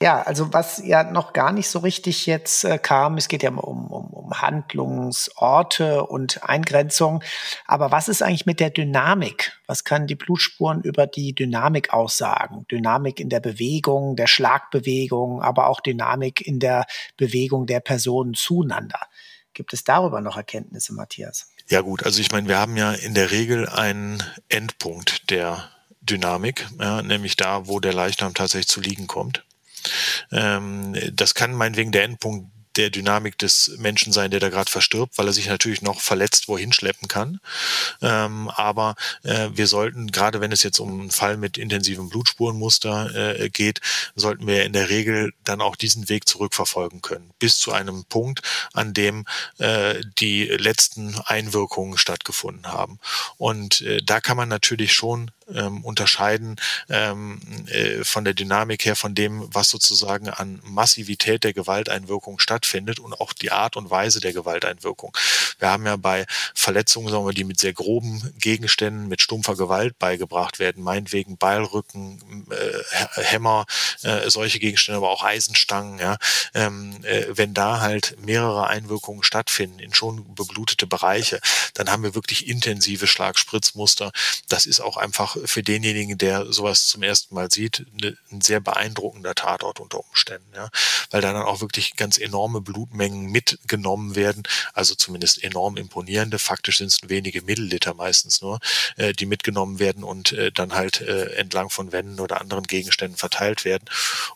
Ja, also was ja noch gar nicht so richtig jetzt äh, kam, es geht ja um, um, um Handlungsorte und Eingrenzung. Aber was ist eigentlich mit der Dynamik? Was kann die Blutspuren über die Dynamik aussagen? Dynamik in der Bewegung, der Schlagbewegung, aber auch Dynamik in der Bewegung der Personen zueinander. Gibt es darüber noch Erkenntnisse, Matthias? Ja gut, also ich meine, wir haben ja in der Regel einen Endpunkt der Dynamik, ja, nämlich da, wo der Leichnam tatsächlich zu liegen kommt. Ähm, das kann meinetwegen der Endpunkt der Dynamik des Menschen sein, der da gerade verstirbt, weil er sich natürlich noch verletzt wohin schleppen kann. Ähm, aber äh, wir sollten, gerade wenn es jetzt um einen Fall mit intensivem Blutspurenmuster äh, geht, sollten wir in der Regel dann auch diesen Weg zurückverfolgen können, bis zu einem Punkt, an dem äh, die letzten Einwirkungen stattgefunden haben. Und äh, da kann man natürlich schon ähm, unterscheiden ähm, äh, von der Dynamik her, von dem, was sozusagen an Massivität der Gewalteinwirkung stattfindet und auch die Art und Weise der Gewalteinwirkung. Wir haben ja bei Verletzungen, sagen wir, die mit sehr groben Gegenständen, mit stumpfer Gewalt beigebracht werden, meinetwegen Beilrücken, äh, Hämmer, äh, solche Gegenstände, aber auch Eisenstangen, ja, ähm, äh, wenn da halt mehrere Einwirkungen stattfinden in schon beblutete Bereiche, dann haben wir wirklich intensive Schlagspritzmuster. Das ist auch einfach für denjenigen, der sowas zum ersten Mal sieht, ne, ein sehr beeindruckender Tatort unter Umständen, ja, weil da dann auch wirklich ganz enorme Blutmengen mitgenommen werden, also zumindest enorm imponierende. Faktisch sind es wenige Milliliter meistens nur, äh, die mitgenommen werden und äh, dann halt äh, entlang von Wänden oder anderen Gegenständen verteilt werden.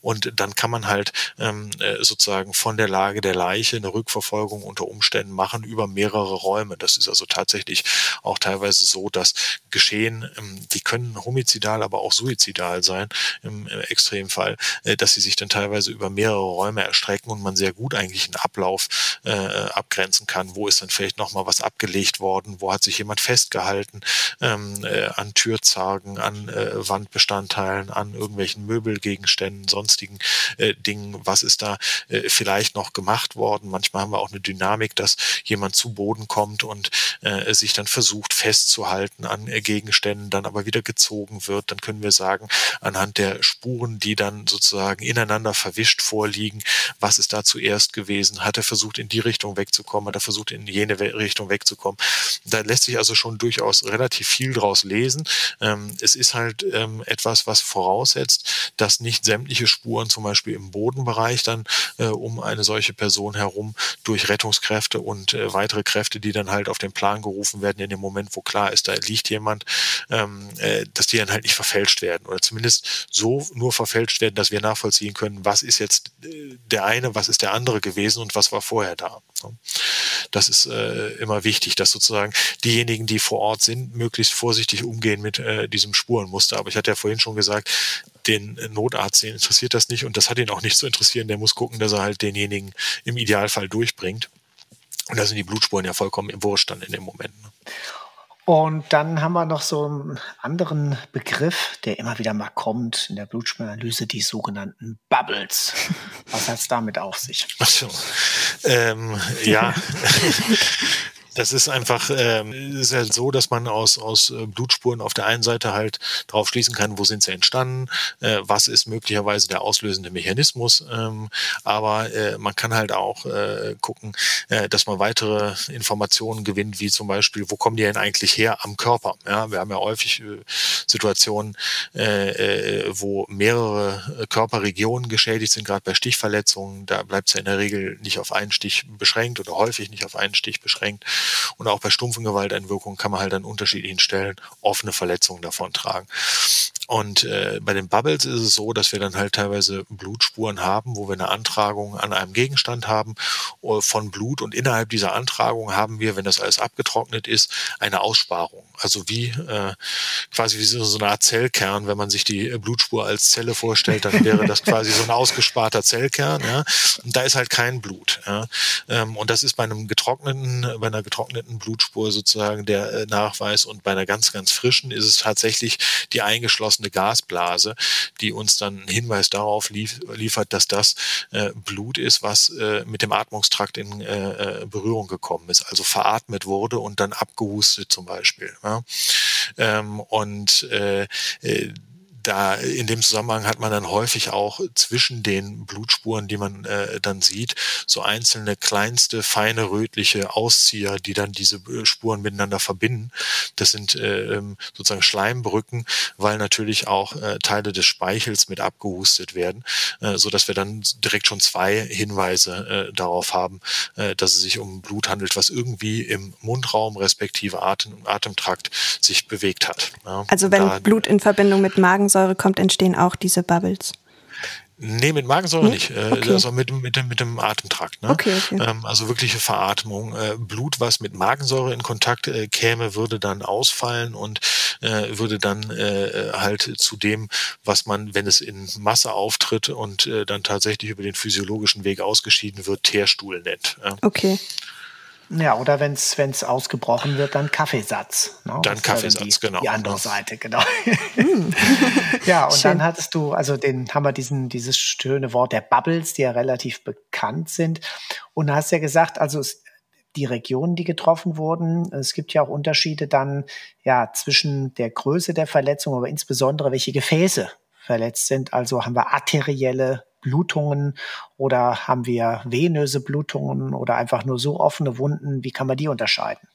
Und dann kann man halt ähm, äh, sozusagen von der Lage der Leiche eine Rückverfolgung unter Umständen machen über mehrere Räume. Das ist also tatsächlich auch teilweise so, dass Geschehen, ähm, die können können homizidal, aber auch suizidal sein im, im Extremfall, äh, dass sie sich dann teilweise über mehrere Räume erstrecken und man sehr gut eigentlich einen Ablauf äh, abgrenzen kann. Wo ist dann vielleicht nochmal was abgelegt worden? Wo hat sich jemand festgehalten? Ähm, äh, an Türzagen, an äh, Wandbestandteilen, an irgendwelchen Möbelgegenständen, sonstigen äh, Dingen. Was ist da äh, vielleicht noch gemacht worden? Manchmal haben wir auch eine Dynamik, dass jemand zu Boden kommt und äh, sich dann versucht festzuhalten an äh, Gegenständen, dann aber wieder wieder gezogen wird, dann können wir sagen, anhand der Spuren, die dann sozusagen ineinander verwischt vorliegen, was ist da zuerst gewesen? Hat er versucht, in die Richtung wegzukommen? Hat er versucht, in jene Richtung wegzukommen? Da lässt sich also schon durchaus relativ viel draus lesen. Ähm, es ist halt ähm, etwas, was voraussetzt, dass nicht sämtliche Spuren zum Beispiel im Bodenbereich dann äh, um eine solche Person herum durch Rettungskräfte und äh, weitere Kräfte, die dann halt auf den Plan gerufen werden in dem Moment, wo klar ist, da liegt jemand, ähm, äh, dass die dann halt nicht verfälscht werden oder zumindest so nur verfälscht werden, dass wir nachvollziehen können, was ist jetzt äh, der eine, was ist der andere gewesen und was war vorher da. Das ist äh, immer wichtig, dass sozusagen diejenigen, die vor Ort sind, möglichst vorsichtig umgehen mit diesem Spurenmuster. Aber ich hatte ja vorhin schon gesagt, den Notarzt, den interessiert das nicht und das hat ihn auch nicht zu interessieren. Der muss gucken, dass er halt denjenigen im Idealfall durchbringt. Und da sind die Blutspuren ja vollkommen im Wurscht dann in dem Moment. Ne? Und dann haben wir noch so einen anderen Begriff, der immer wieder mal kommt in der Blutspurenanalyse, die sogenannten Bubbles. Was hat es damit auf sich? Ach so. Ähm, ja. (laughs) Das ist einfach ähm, ist ja so, dass man aus, aus äh, Blutspuren auf der einen Seite halt drauf schließen kann, wo sind sie entstanden, äh, was ist möglicherweise der auslösende Mechanismus. Ähm, aber äh, man kann halt auch äh, gucken, äh, dass man weitere Informationen gewinnt, wie zum Beispiel, wo kommen die denn eigentlich her am Körper? Ja, wir haben ja häufig äh, Situationen, äh, äh, wo mehrere äh, Körperregionen geschädigt sind, gerade bei Stichverletzungen. Da bleibt es ja in der Regel nicht auf einen Stich beschränkt oder häufig nicht auf einen Stich beschränkt. Und auch bei stumpfen Gewalteinwirkungen kann man halt an unterschiedlichen Stellen offene Verletzungen davon tragen. Und äh, bei den Bubbles ist es so, dass wir dann halt teilweise Blutspuren haben, wo wir eine Antragung an einem Gegenstand haben äh, von Blut und innerhalb dieser Antragung haben wir, wenn das alles abgetrocknet ist, eine Aussparung. Also wie äh, quasi wie so eine Art Zellkern, wenn man sich die Blutspur als Zelle vorstellt, dann wäre das (laughs) quasi so ein ausgesparter Zellkern. Ja? Und da ist halt kein Blut. Ja? Ähm, und das ist bei einem getrockneten, bei einer getrockneten Blutspur sozusagen der äh, Nachweis und bei einer ganz, ganz frischen ist es tatsächlich die eingeschlossene geschlossene Gasblase, die uns dann einen Hinweis darauf lief, liefert, dass das äh, Blut ist, was äh, mit dem Atmungstrakt in äh, äh Berührung gekommen ist, also veratmet wurde und dann abgehustet zum Beispiel. Ja? Ähm, und äh, äh da in dem Zusammenhang hat man dann häufig auch zwischen den Blutspuren, die man äh, dann sieht, so einzelne kleinste, feine rötliche Auszieher, die dann diese äh, Spuren miteinander verbinden. Das sind äh, ähm, sozusagen Schleimbrücken, weil natürlich auch äh, Teile des Speichels mit abgehustet werden, äh, so dass wir dann direkt schon zwei Hinweise äh, darauf haben, äh, dass es sich um Blut handelt, was irgendwie im Mundraum respektive Atem, Atemtrakt sich bewegt hat. Ja. Also wenn da, Blut in Verbindung mit Magen Magensäure kommt, entstehen auch diese Bubbles. Nee, mit Magensäure nee? nicht. Äh, okay. Also mit, mit, dem, mit dem Atemtrakt. Ne? Okay, okay. Ähm, also wirkliche Veratmung. Äh, Blut, was mit Magensäure in Kontakt äh, käme, würde dann ausfallen und äh, würde dann äh, halt zu dem, was man, wenn es in Masse auftritt und äh, dann tatsächlich über den physiologischen Weg ausgeschieden wird, Teerstuhl nennt. Okay. Ja, oder wenn es ausgebrochen wird, dann Kaffeesatz. Ne? Dann Kaffeesatz, die, genau. Die andere Seite, genau. Hm. (laughs) ja, und Schön. dann hattest du, also den haben wir diesen, dieses schöne Wort der Bubbles, die ja relativ bekannt sind. Und du hast ja gesagt, also es, die Regionen, die getroffen wurden. Es gibt ja auch Unterschiede dann ja zwischen der Größe der Verletzung, aber insbesondere welche Gefäße verletzt sind. Also haben wir arterielle Blutungen oder haben wir venöse Blutungen oder einfach nur so offene Wunden? Wie kann man die unterscheiden?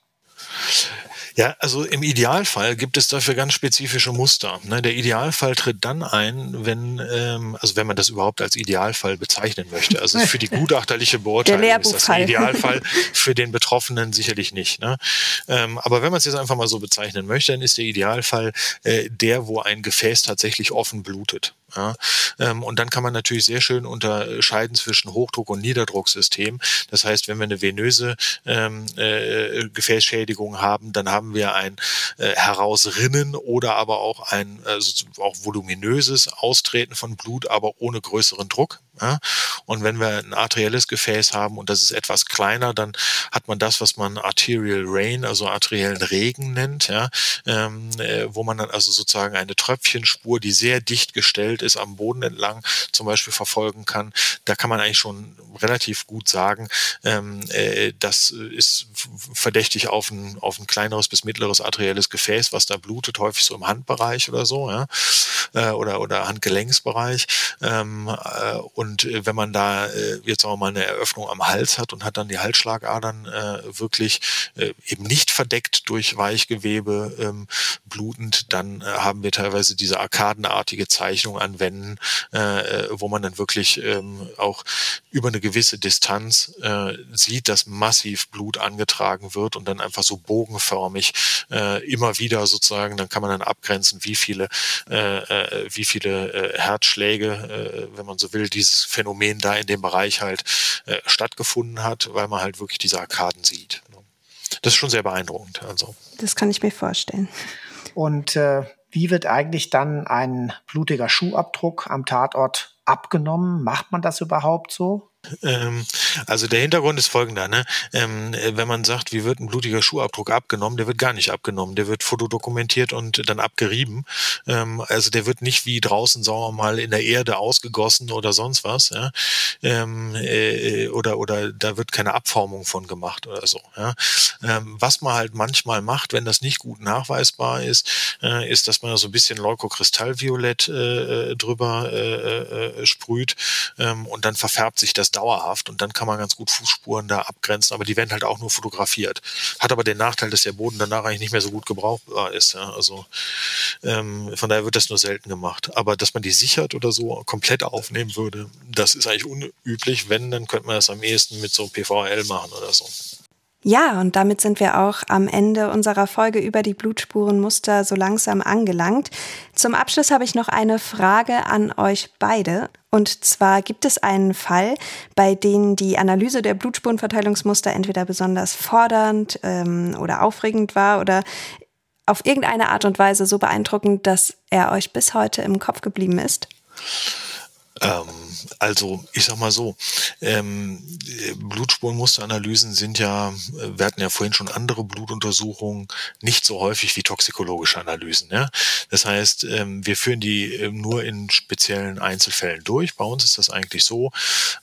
Ja, also im Idealfall gibt es dafür ganz spezifische Muster. Ne? Der Idealfall tritt dann ein, wenn, ähm, also wenn man das überhaupt als Idealfall bezeichnen möchte. Also für die (laughs) gutachterliche Beurteilung ist das ein Idealfall, (laughs) für den Betroffenen sicherlich nicht. Ne? Ähm, aber wenn man es jetzt einfach mal so bezeichnen möchte, dann ist der Idealfall äh, der, wo ein Gefäß tatsächlich offen blutet. Ja, ähm, und dann kann man natürlich sehr schön unterscheiden zwischen Hochdruck- und Niederdrucksystem. Das heißt, wenn wir eine venöse ähm, äh, Gefäßschädigung haben, dann haben wir ein äh, Herausrinnen oder aber auch ein also auch voluminöses Austreten von Blut, aber ohne größeren Druck. Ja? Und wenn wir ein arterielles Gefäß haben und das ist etwas kleiner, dann hat man das, was man Arterial Rain, also arteriellen Regen nennt, ja? Ähm, äh, wo man dann also sozusagen eine Tröpfchenspur, die sehr dicht gestellt ist, am Boden entlang zum Beispiel verfolgen kann. Da kann man eigentlich schon relativ gut sagen, ähm, äh, das ist verdächtig auf ein, auf ein kleineres bis mittleres arterielles Gefäß, was da blutet, häufig so im Handbereich oder so, ja, äh, oder, oder Handgelenksbereich. Ähm, äh, und wenn man da äh, jetzt auch mal eine Eröffnung am Hals hat und hat dann die Halsschlagadern äh, wirklich äh, eben nicht verdeckt durch Weichgewebe ähm, blutend, dann äh, haben wir teilweise diese arkadenartige Zeichnung an Wänden, äh, wo man dann wirklich ähm, auch über eine gewisse Distanz äh, sieht, dass massiv Blut angetragen wird und dann einfach so bogenförmig äh, immer wieder sozusagen, dann kann man dann abgrenzen, wie viele, äh, äh, wie viele äh, Herzschläge, äh, wenn man so will, dieses Phänomen da in dem Bereich halt äh, stattgefunden hat, weil man halt wirklich diese Arkaden sieht. Das ist schon sehr beeindruckend. Also. Das kann ich mir vorstellen. Und äh, wie wird eigentlich dann ein blutiger Schuhabdruck am Tatort abgenommen? Macht man das überhaupt so? Ähm, also der Hintergrund ist folgender, ne? Ähm, wenn man sagt, wie wird ein blutiger Schuhabdruck abgenommen, der wird gar nicht abgenommen, der wird fotodokumentiert und dann abgerieben. Ähm, also der wird nicht wie draußen, sagen wir mal, in der Erde ausgegossen oder sonst was, ja? äh, oder oder da wird keine Abformung von gemacht oder so. Ja? Was man halt manchmal macht, wenn das nicht gut nachweisbar ist, äh, ist, dass man so ein bisschen Leukokristallviolett äh, äh drüber äh, äh, sprüht und dann verfärbt sich das das dauerhaft und dann kann man ganz gut Fußspuren da abgrenzen, aber die werden halt auch nur fotografiert. Hat aber den Nachteil, dass der Boden danach eigentlich nicht mehr so gut gebrauchbar ist. Ja? Also ähm, von daher wird das nur selten gemacht. Aber dass man die sichert oder so komplett aufnehmen würde, das ist eigentlich unüblich. Wenn, dann könnte man das am ehesten mit so PVL machen oder so. Ja, und damit sind wir auch am Ende unserer Folge über die Blutspurenmuster so langsam angelangt. Zum Abschluss habe ich noch eine Frage an euch beide. Und zwar gibt es einen Fall, bei dem die Analyse der Blutspurenverteilungsmuster entweder besonders fordernd ähm, oder aufregend war oder auf irgendeine Art und Weise so beeindruckend, dass er euch bis heute im Kopf geblieben ist? Ähm, also ich sag mal so, ähm, Blutspurenmusteranalysen sind ja, wir hatten ja vorhin schon andere Blutuntersuchungen, nicht so häufig wie toxikologische Analysen. Ja? Das heißt, ähm, wir führen die ähm, nur in speziellen Einzelfällen durch. Bei uns ist das eigentlich so,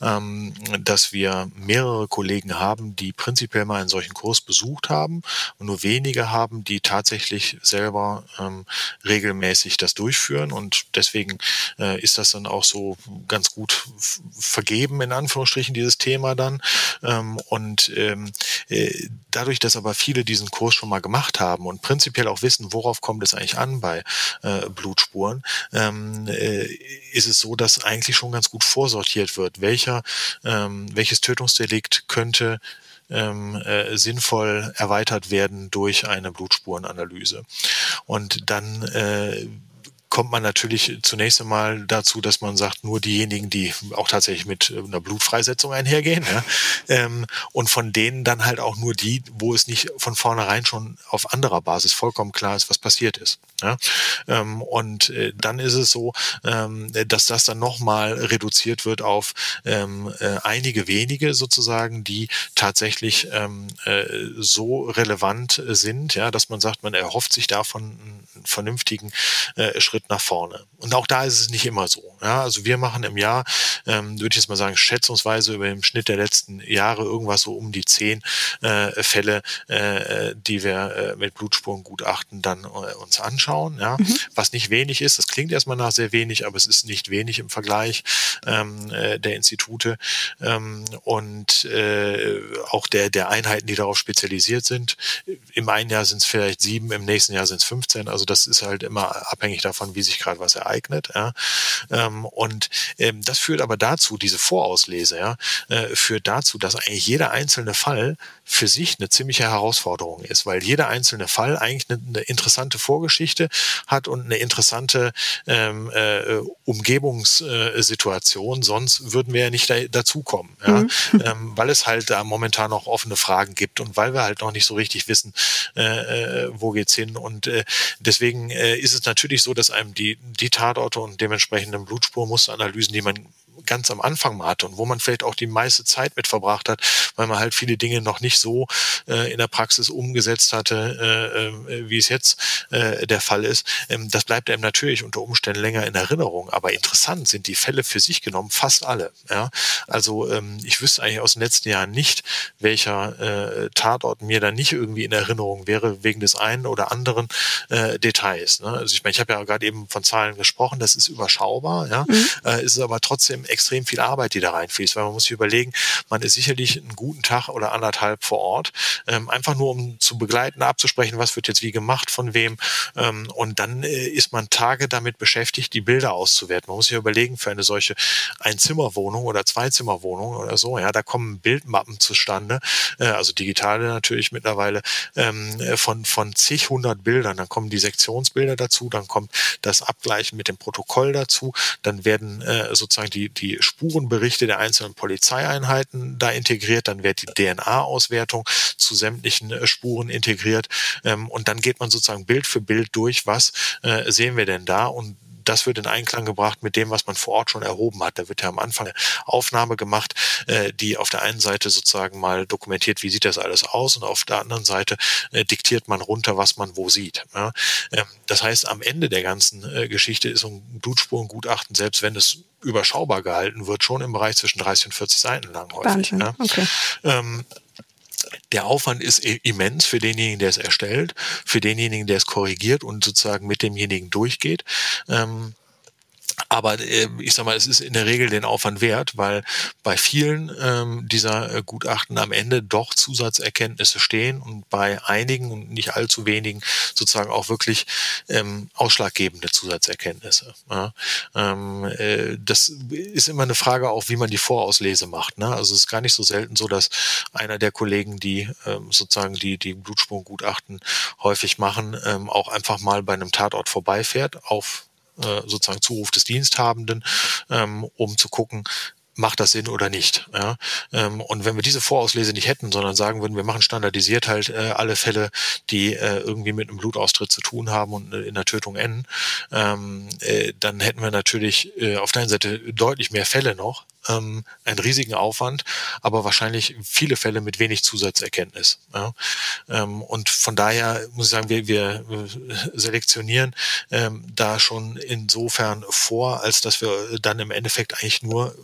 ähm, dass wir mehrere Kollegen haben, die prinzipiell mal einen solchen Kurs besucht haben und nur wenige haben, die tatsächlich selber ähm, regelmäßig das durchführen. Und deswegen äh, ist das dann auch so ganz gut vergeben, in Anführungsstrichen, dieses Thema dann. Ähm, und ähm, äh, dadurch, dass aber viele diesen Kurs schon mal gemacht haben und prinzipiell auch wissen, worauf kommt es eigentlich an bei äh, Blutspuren, ähm, äh, ist es so, dass eigentlich schon ganz gut vorsortiert wird, welcher, ähm, welches Tötungsdelikt könnte ähm, äh, sinnvoll erweitert werden durch eine Blutspurenanalyse. Und dann äh, kommt man natürlich zunächst einmal dazu, dass man sagt, nur diejenigen, die auch tatsächlich mit äh, einer Blutfreisetzung einhergehen, ja, ähm, und von denen dann halt auch nur die, wo es nicht von vornherein schon auf anderer Basis vollkommen klar ist, was passiert ist. Ja. Ähm, und äh, dann ist es so, ähm, dass das dann nochmal reduziert wird auf ähm, äh, einige wenige sozusagen, die tatsächlich ähm, äh, so relevant sind, ja, dass man sagt, man erhofft sich davon einen vernünftigen äh, Schritt Schritt nach vorne. Und auch da ist es nicht immer so. Ja, also wir machen im Jahr, ähm, würde ich jetzt mal sagen, schätzungsweise über dem Schnitt der letzten Jahre irgendwas so um die zehn äh, Fälle, äh, die wir äh, mit Blutspurengutachten dann äh, uns anschauen. Ja, mhm. was nicht wenig ist. Das klingt erstmal nach sehr wenig, aber es ist nicht wenig im Vergleich ähm, äh, der Institute ähm, und äh, auch der der Einheiten, die darauf spezialisiert sind. Im einen Jahr sind es vielleicht sieben, im nächsten Jahr sind es 15. Also das ist halt immer abhängig davon, wie sich gerade was ereignet. Ja. Ähm, und ähm, das führt aber dazu, diese Vorauslese, ja, äh, führt dazu, dass eigentlich jeder einzelne Fall für sich eine ziemliche Herausforderung ist, weil jeder einzelne Fall eigentlich eine, eine interessante Vorgeschichte hat und eine interessante ähm, äh, Umgebungssituation. Sonst würden wir ja nicht da, dazukommen, ja? Mhm. Ähm, weil es halt da momentan noch offene Fragen gibt und weil wir halt noch nicht so richtig wissen, äh, äh wo geht's hin. Und äh, deswegen äh, ist es natürlich so, dass einem die, die Tatorte und dementsprechenden Blutspurmusteranalysen, die man ganz am Anfang mal hatte und wo man vielleicht auch die meiste Zeit mit verbracht hat, weil man halt viele Dinge noch nicht so äh, in der Praxis umgesetzt hatte, äh, äh, wie es jetzt äh, der Fall ist. Ähm, das bleibt einem natürlich unter Umständen länger in Erinnerung. Aber interessant sind die Fälle für sich genommen fast alle. Ja? Also ähm, ich wüsste eigentlich aus den letzten Jahren nicht, welcher äh, Tatort mir da nicht irgendwie in Erinnerung wäre wegen des einen oder anderen äh, Details. Ne? Also ich meine, ich habe ja gerade eben von Zahlen gesprochen, das ist überschaubar, ja, mhm. ist aber trotzdem extrem viel Arbeit, die da reinfließt, weil man muss sich überlegen, man ist sicherlich einen guten Tag oder anderthalb vor Ort, ähm, einfach nur um zu begleiten, abzusprechen, was wird jetzt wie gemacht, von wem, ähm, und dann äh, ist man Tage damit beschäftigt, die Bilder auszuwerten. Man muss sich überlegen, für eine solche Einzimmerwohnung oder Zweizimmerwohnung oder so, ja, da kommen Bildmappen zustande, äh, also digitale natürlich mittlerweile, ähm, von, von zig hundert Bildern. Dann kommen die Sektionsbilder dazu, dann kommt das Abgleichen mit dem Protokoll dazu, dann werden äh, sozusagen die, die Spurenberichte der einzelnen Polizeieinheiten da integriert, dann wird die DNA-Auswertung zu sämtlichen äh, Spuren integriert ähm, und dann geht man sozusagen Bild für Bild durch, was äh, sehen wir denn da? Und das wird in Einklang gebracht mit dem, was man vor Ort schon erhoben hat. Da wird ja am Anfang eine Aufnahme gemacht, äh, die auf der einen Seite sozusagen mal dokumentiert, wie sieht das alles aus und auf der anderen Seite äh, diktiert man runter, was man wo sieht. Ja? Ähm, das heißt, am Ende der ganzen äh, Geschichte ist so ein Blutspurengutachten, selbst wenn es überschaubar gehalten wird, schon im Bereich zwischen 30 und 40 Seiten lang häufig. Wahnsinn. Ja? Okay. Ähm, der Aufwand ist immens für denjenigen, der es erstellt, für denjenigen, der es korrigiert und sozusagen mit demjenigen durchgeht. Ähm, aber äh, ich sag mal, es ist in der Regel den Aufwand wert, weil bei vielen ähm, dieser äh, Gutachten am Ende doch Zusatzerkenntnisse stehen und bei einigen und nicht allzu wenigen sozusagen auch wirklich ähm, ausschlaggebende Zusatzerkenntnisse. Ja. Ähm, äh, das ist immer eine Frage auch, wie man die Vorauslese macht. Ne? Also es ist gar nicht so selten so, dass einer der Kollegen, die ähm, sozusagen die, die Blutspurgutachten häufig machen, ähm, auch einfach mal bei einem Tatort vorbeifährt auf äh, sozusagen Zuruf des Diensthabenden, ähm, um zu gucken, macht das Sinn oder nicht. Ja? Ähm, und wenn wir diese Vorauslese nicht hätten, sondern sagen würden, wir machen standardisiert halt äh, alle Fälle, die äh, irgendwie mit einem Blutaustritt zu tun haben und in der Tötung enden, ähm, äh, dann hätten wir natürlich äh, auf der einen Seite deutlich mehr Fälle noch, ähm, einen riesigen Aufwand, aber wahrscheinlich viele Fälle mit wenig Zusatzerkenntnis. Ja? Ähm, und von daher muss ich sagen, wir, wir selektionieren ähm, da schon insofern vor, als dass wir dann im Endeffekt eigentlich nur äh,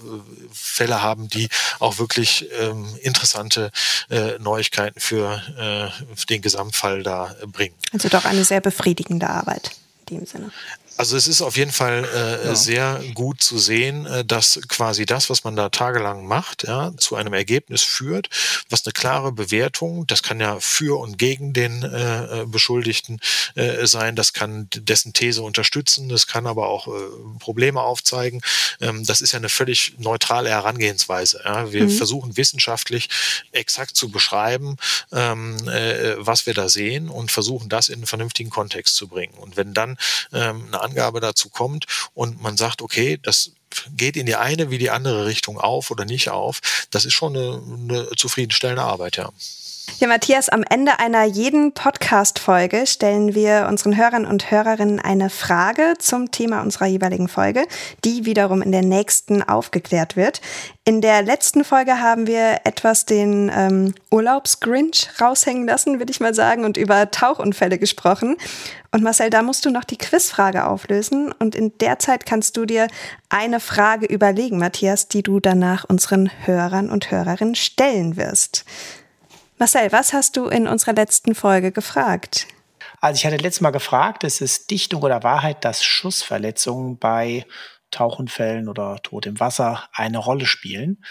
Fälle haben, die auch wirklich ähm, interessante äh, Neuigkeiten für, äh, für den Gesamtfall da bringen. Also doch eine sehr befriedigende Arbeit in dem Sinne. Also es ist auf jeden Fall äh, ja. sehr gut zu sehen, äh, dass quasi das, was man da tagelang macht, ja, zu einem Ergebnis führt, was eine klare Bewertung, das kann ja für und gegen den äh, äh Beschuldigten äh, sein, das kann dessen These unterstützen, das kann aber auch äh, Probleme aufzeigen. Ähm, das ist ja eine völlig neutrale Herangehensweise. Ja. Wir mhm. versuchen wissenschaftlich exakt zu beschreiben, ähm, äh, was wir da sehen und versuchen das in einen vernünftigen Kontext zu bringen. Und wenn dann ähm, eine Angabe dazu kommt und man sagt, okay, das geht in die eine wie die andere Richtung auf oder nicht auf, das ist schon eine, eine zufriedenstellende Arbeit, ja. Ja, Matthias, am Ende einer jeden Podcast-Folge stellen wir unseren Hörern und Hörerinnen eine Frage zum Thema unserer jeweiligen Folge, die wiederum in der nächsten aufgeklärt wird. In der letzten Folge haben wir etwas den ähm, Urlaubsgrinch raushängen lassen, würde ich mal sagen, und über Tauchunfälle gesprochen. Und Marcel, da musst du noch die Quizfrage auflösen. Und in der Zeit kannst du dir eine Frage überlegen, Matthias, die du danach unseren Hörern und Hörerinnen stellen wirst. Marcel, was hast du in unserer letzten Folge gefragt? Also ich hatte letztes Mal gefragt, ist es Dichtung oder Wahrheit, dass Schussverletzungen bei Tauchunfällen oder Tod im Wasser eine Rolle spielen?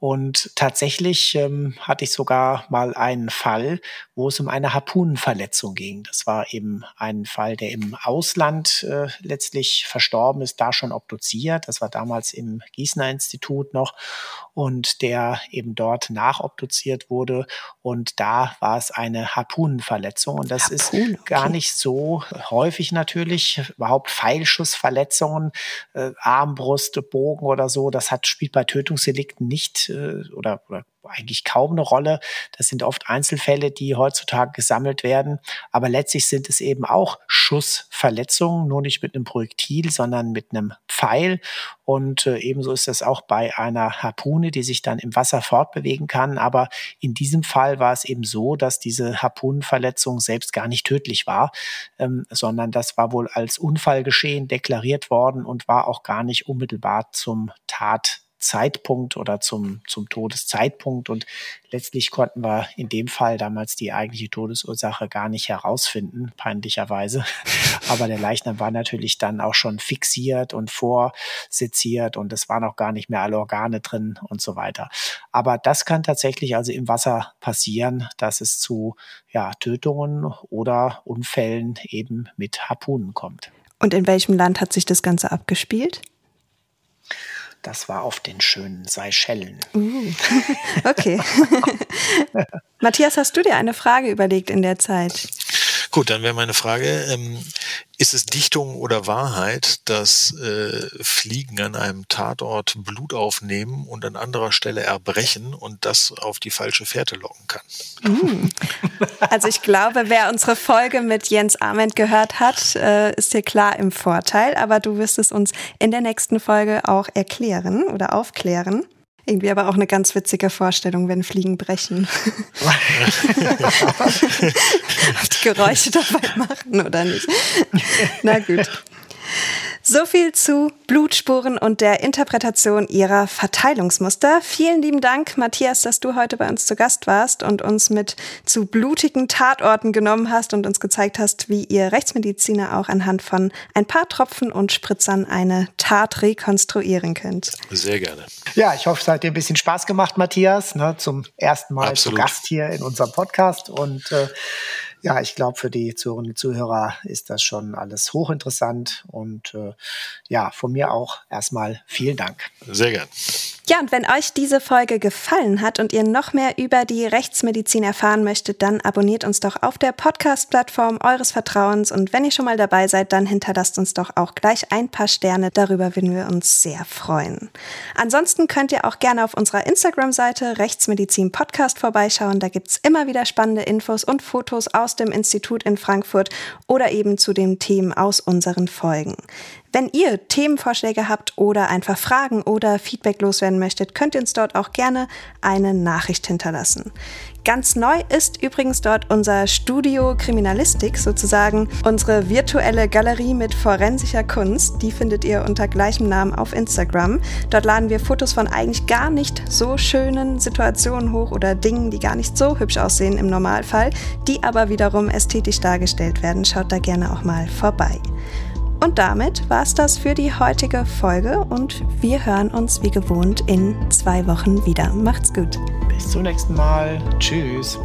Und tatsächlich ähm, hatte ich sogar mal einen Fall, wo es um eine Harpunenverletzung ging. Das war eben ein Fall, der im Ausland äh, letztlich verstorben ist, da schon obduziert. Das war damals im Gießener Institut noch und der eben dort nachobduziert wurde. Und da war es eine Harpunenverletzung. Und das Harpun, ist okay. gar nicht so häufig natürlich. Überhaupt Pfeilschussverletzungen, äh, Armbrust, Bogen oder so, das hat, spielt bei Tötungsdelikten nicht äh, oder, oder eigentlich kaum eine Rolle. Das sind oft Einzelfälle, die heutzutage gesammelt werden. Aber letztlich sind es eben auch Schussverletzungen, nur nicht mit einem Projektil, sondern mit einem Pfeil. Und äh, ebenso ist das auch bei einer Harpune, die sich dann im Wasser fortbewegen kann. Aber in diesem Fall war es eben so, dass diese Harpunenverletzung selbst gar nicht tödlich war, ähm, sondern das war wohl als Unfallgeschehen deklariert worden und war auch gar nicht unmittelbar zum Tat Zeitpunkt oder zum, zum Todeszeitpunkt. Und letztlich konnten wir in dem Fall damals die eigentliche Todesursache gar nicht herausfinden, peinlicherweise. (laughs) Aber der Leichnam war natürlich dann auch schon fixiert und vorseziert und es waren auch gar nicht mehr alle Organe drin und so weiter. Aber das kann tatsächlich also im Wasser passieren, dass es zu ja, Tötungen oder Unfällen eben mit Harpunen kommt. Und in welchem Land hat sich das Ganze abgespielt? Das war auf den schönen Seychellen. Uh, okay. (laughs) Matthias, hast du dir eine Frage überlegt in der Zeit? Gut, dann wäre meine Frage, ähm, ist es Dichtung oder Wahrheit, dass äh, Fliegen an einem Tatort Blut aufnehmen und an anderer Stelle erbrechen und das auf die falsche Fährte locken kann? Mm. Also ich glaube, wer unsere Folge mit Jens Arment gehört hat, äh, ist hier klar im Vorteil, aber du wirst es uns in der nächsten Folge auch erklären oder aufklären. Irgendwie aber auch eine ganz witzige Vorstellung, wenn Fliegen brechen. (laughs) Ob die Geräusche dabei machen oder nicht. Na gut. So viel zu Blutspuren und der Interpretation ihrer Verteilungsmuster. Vielen lieben Dank, Matthias, dass du heute bei uns zu Gast warst und uns mit zu blutigen Tatorten genommen hast und uns gezeigt hast, wie ihr Rechtsmediziner auch anhand von ein paar Tropfen und Spritzern eine Tat rekonstruieren könnt. Sehr gerne. Ja, ich hoffe, es hat dir ein bisschen Spaß gemacht, Matthias, ne, zum ersten Mal Absolut. zu Gast hier in unserem Podcast und äh, ja, ich glaube, für die Zuhörerinnen und Zuhörer ist das schon alles hochinteressant und äh, ja, von mir auch erstmal vielen Dank. Sehr gern. Ja, und wenn euch diese Folge gefallen hat und ihr noch mehr über die Rechtsmedizin erfahren möchtet, dann abonniert uns doch auf der Podcast-Plattform eures Vertrauens und wenn ihr schon mal dabei seid, dann hinterlasst uns doch auch gleich ein paar Sterne. Darüber würden wir uns sehr freuen. Ansonsten könnt ihr auch gerne auf unserer Instagram-Seite Rechtsmedizin Podcast vorbeischauen. Da gibt's immer wieder spannende Infos und Fotos aus dem Institut in Frankfurt oder eben zu den Themen aus unseren Folgen. Wenn ihr Themenvorschläge habt oder einfach Fragen oder Feedback loswerden möchtet, könnt ihr uns dort auch gerne eine Nachricht hinterlassen. Ganz neu ist übrigens dort unser Studio Kriminalistik, sozusagen unsere virtuelle Galerie mit forensischer Kunst. Die findet ihr unter gleichem Namen auf Instagram. Dort laden wir Fotos von eigentlich gar nicht so schönen Situationen hoch oder Dingen, die gar nicht so hübsch aussehen im Normalfall, die aber wiederum ästhetisch dargestellt werden. Schaut da gerne auch mal vorbei. Und damit war es das für die heutige Folge und wir hören uns wie gewohnt in zwei Wochen wieder. Macht's gut. Bis zum nächsten Mal. Tschüss.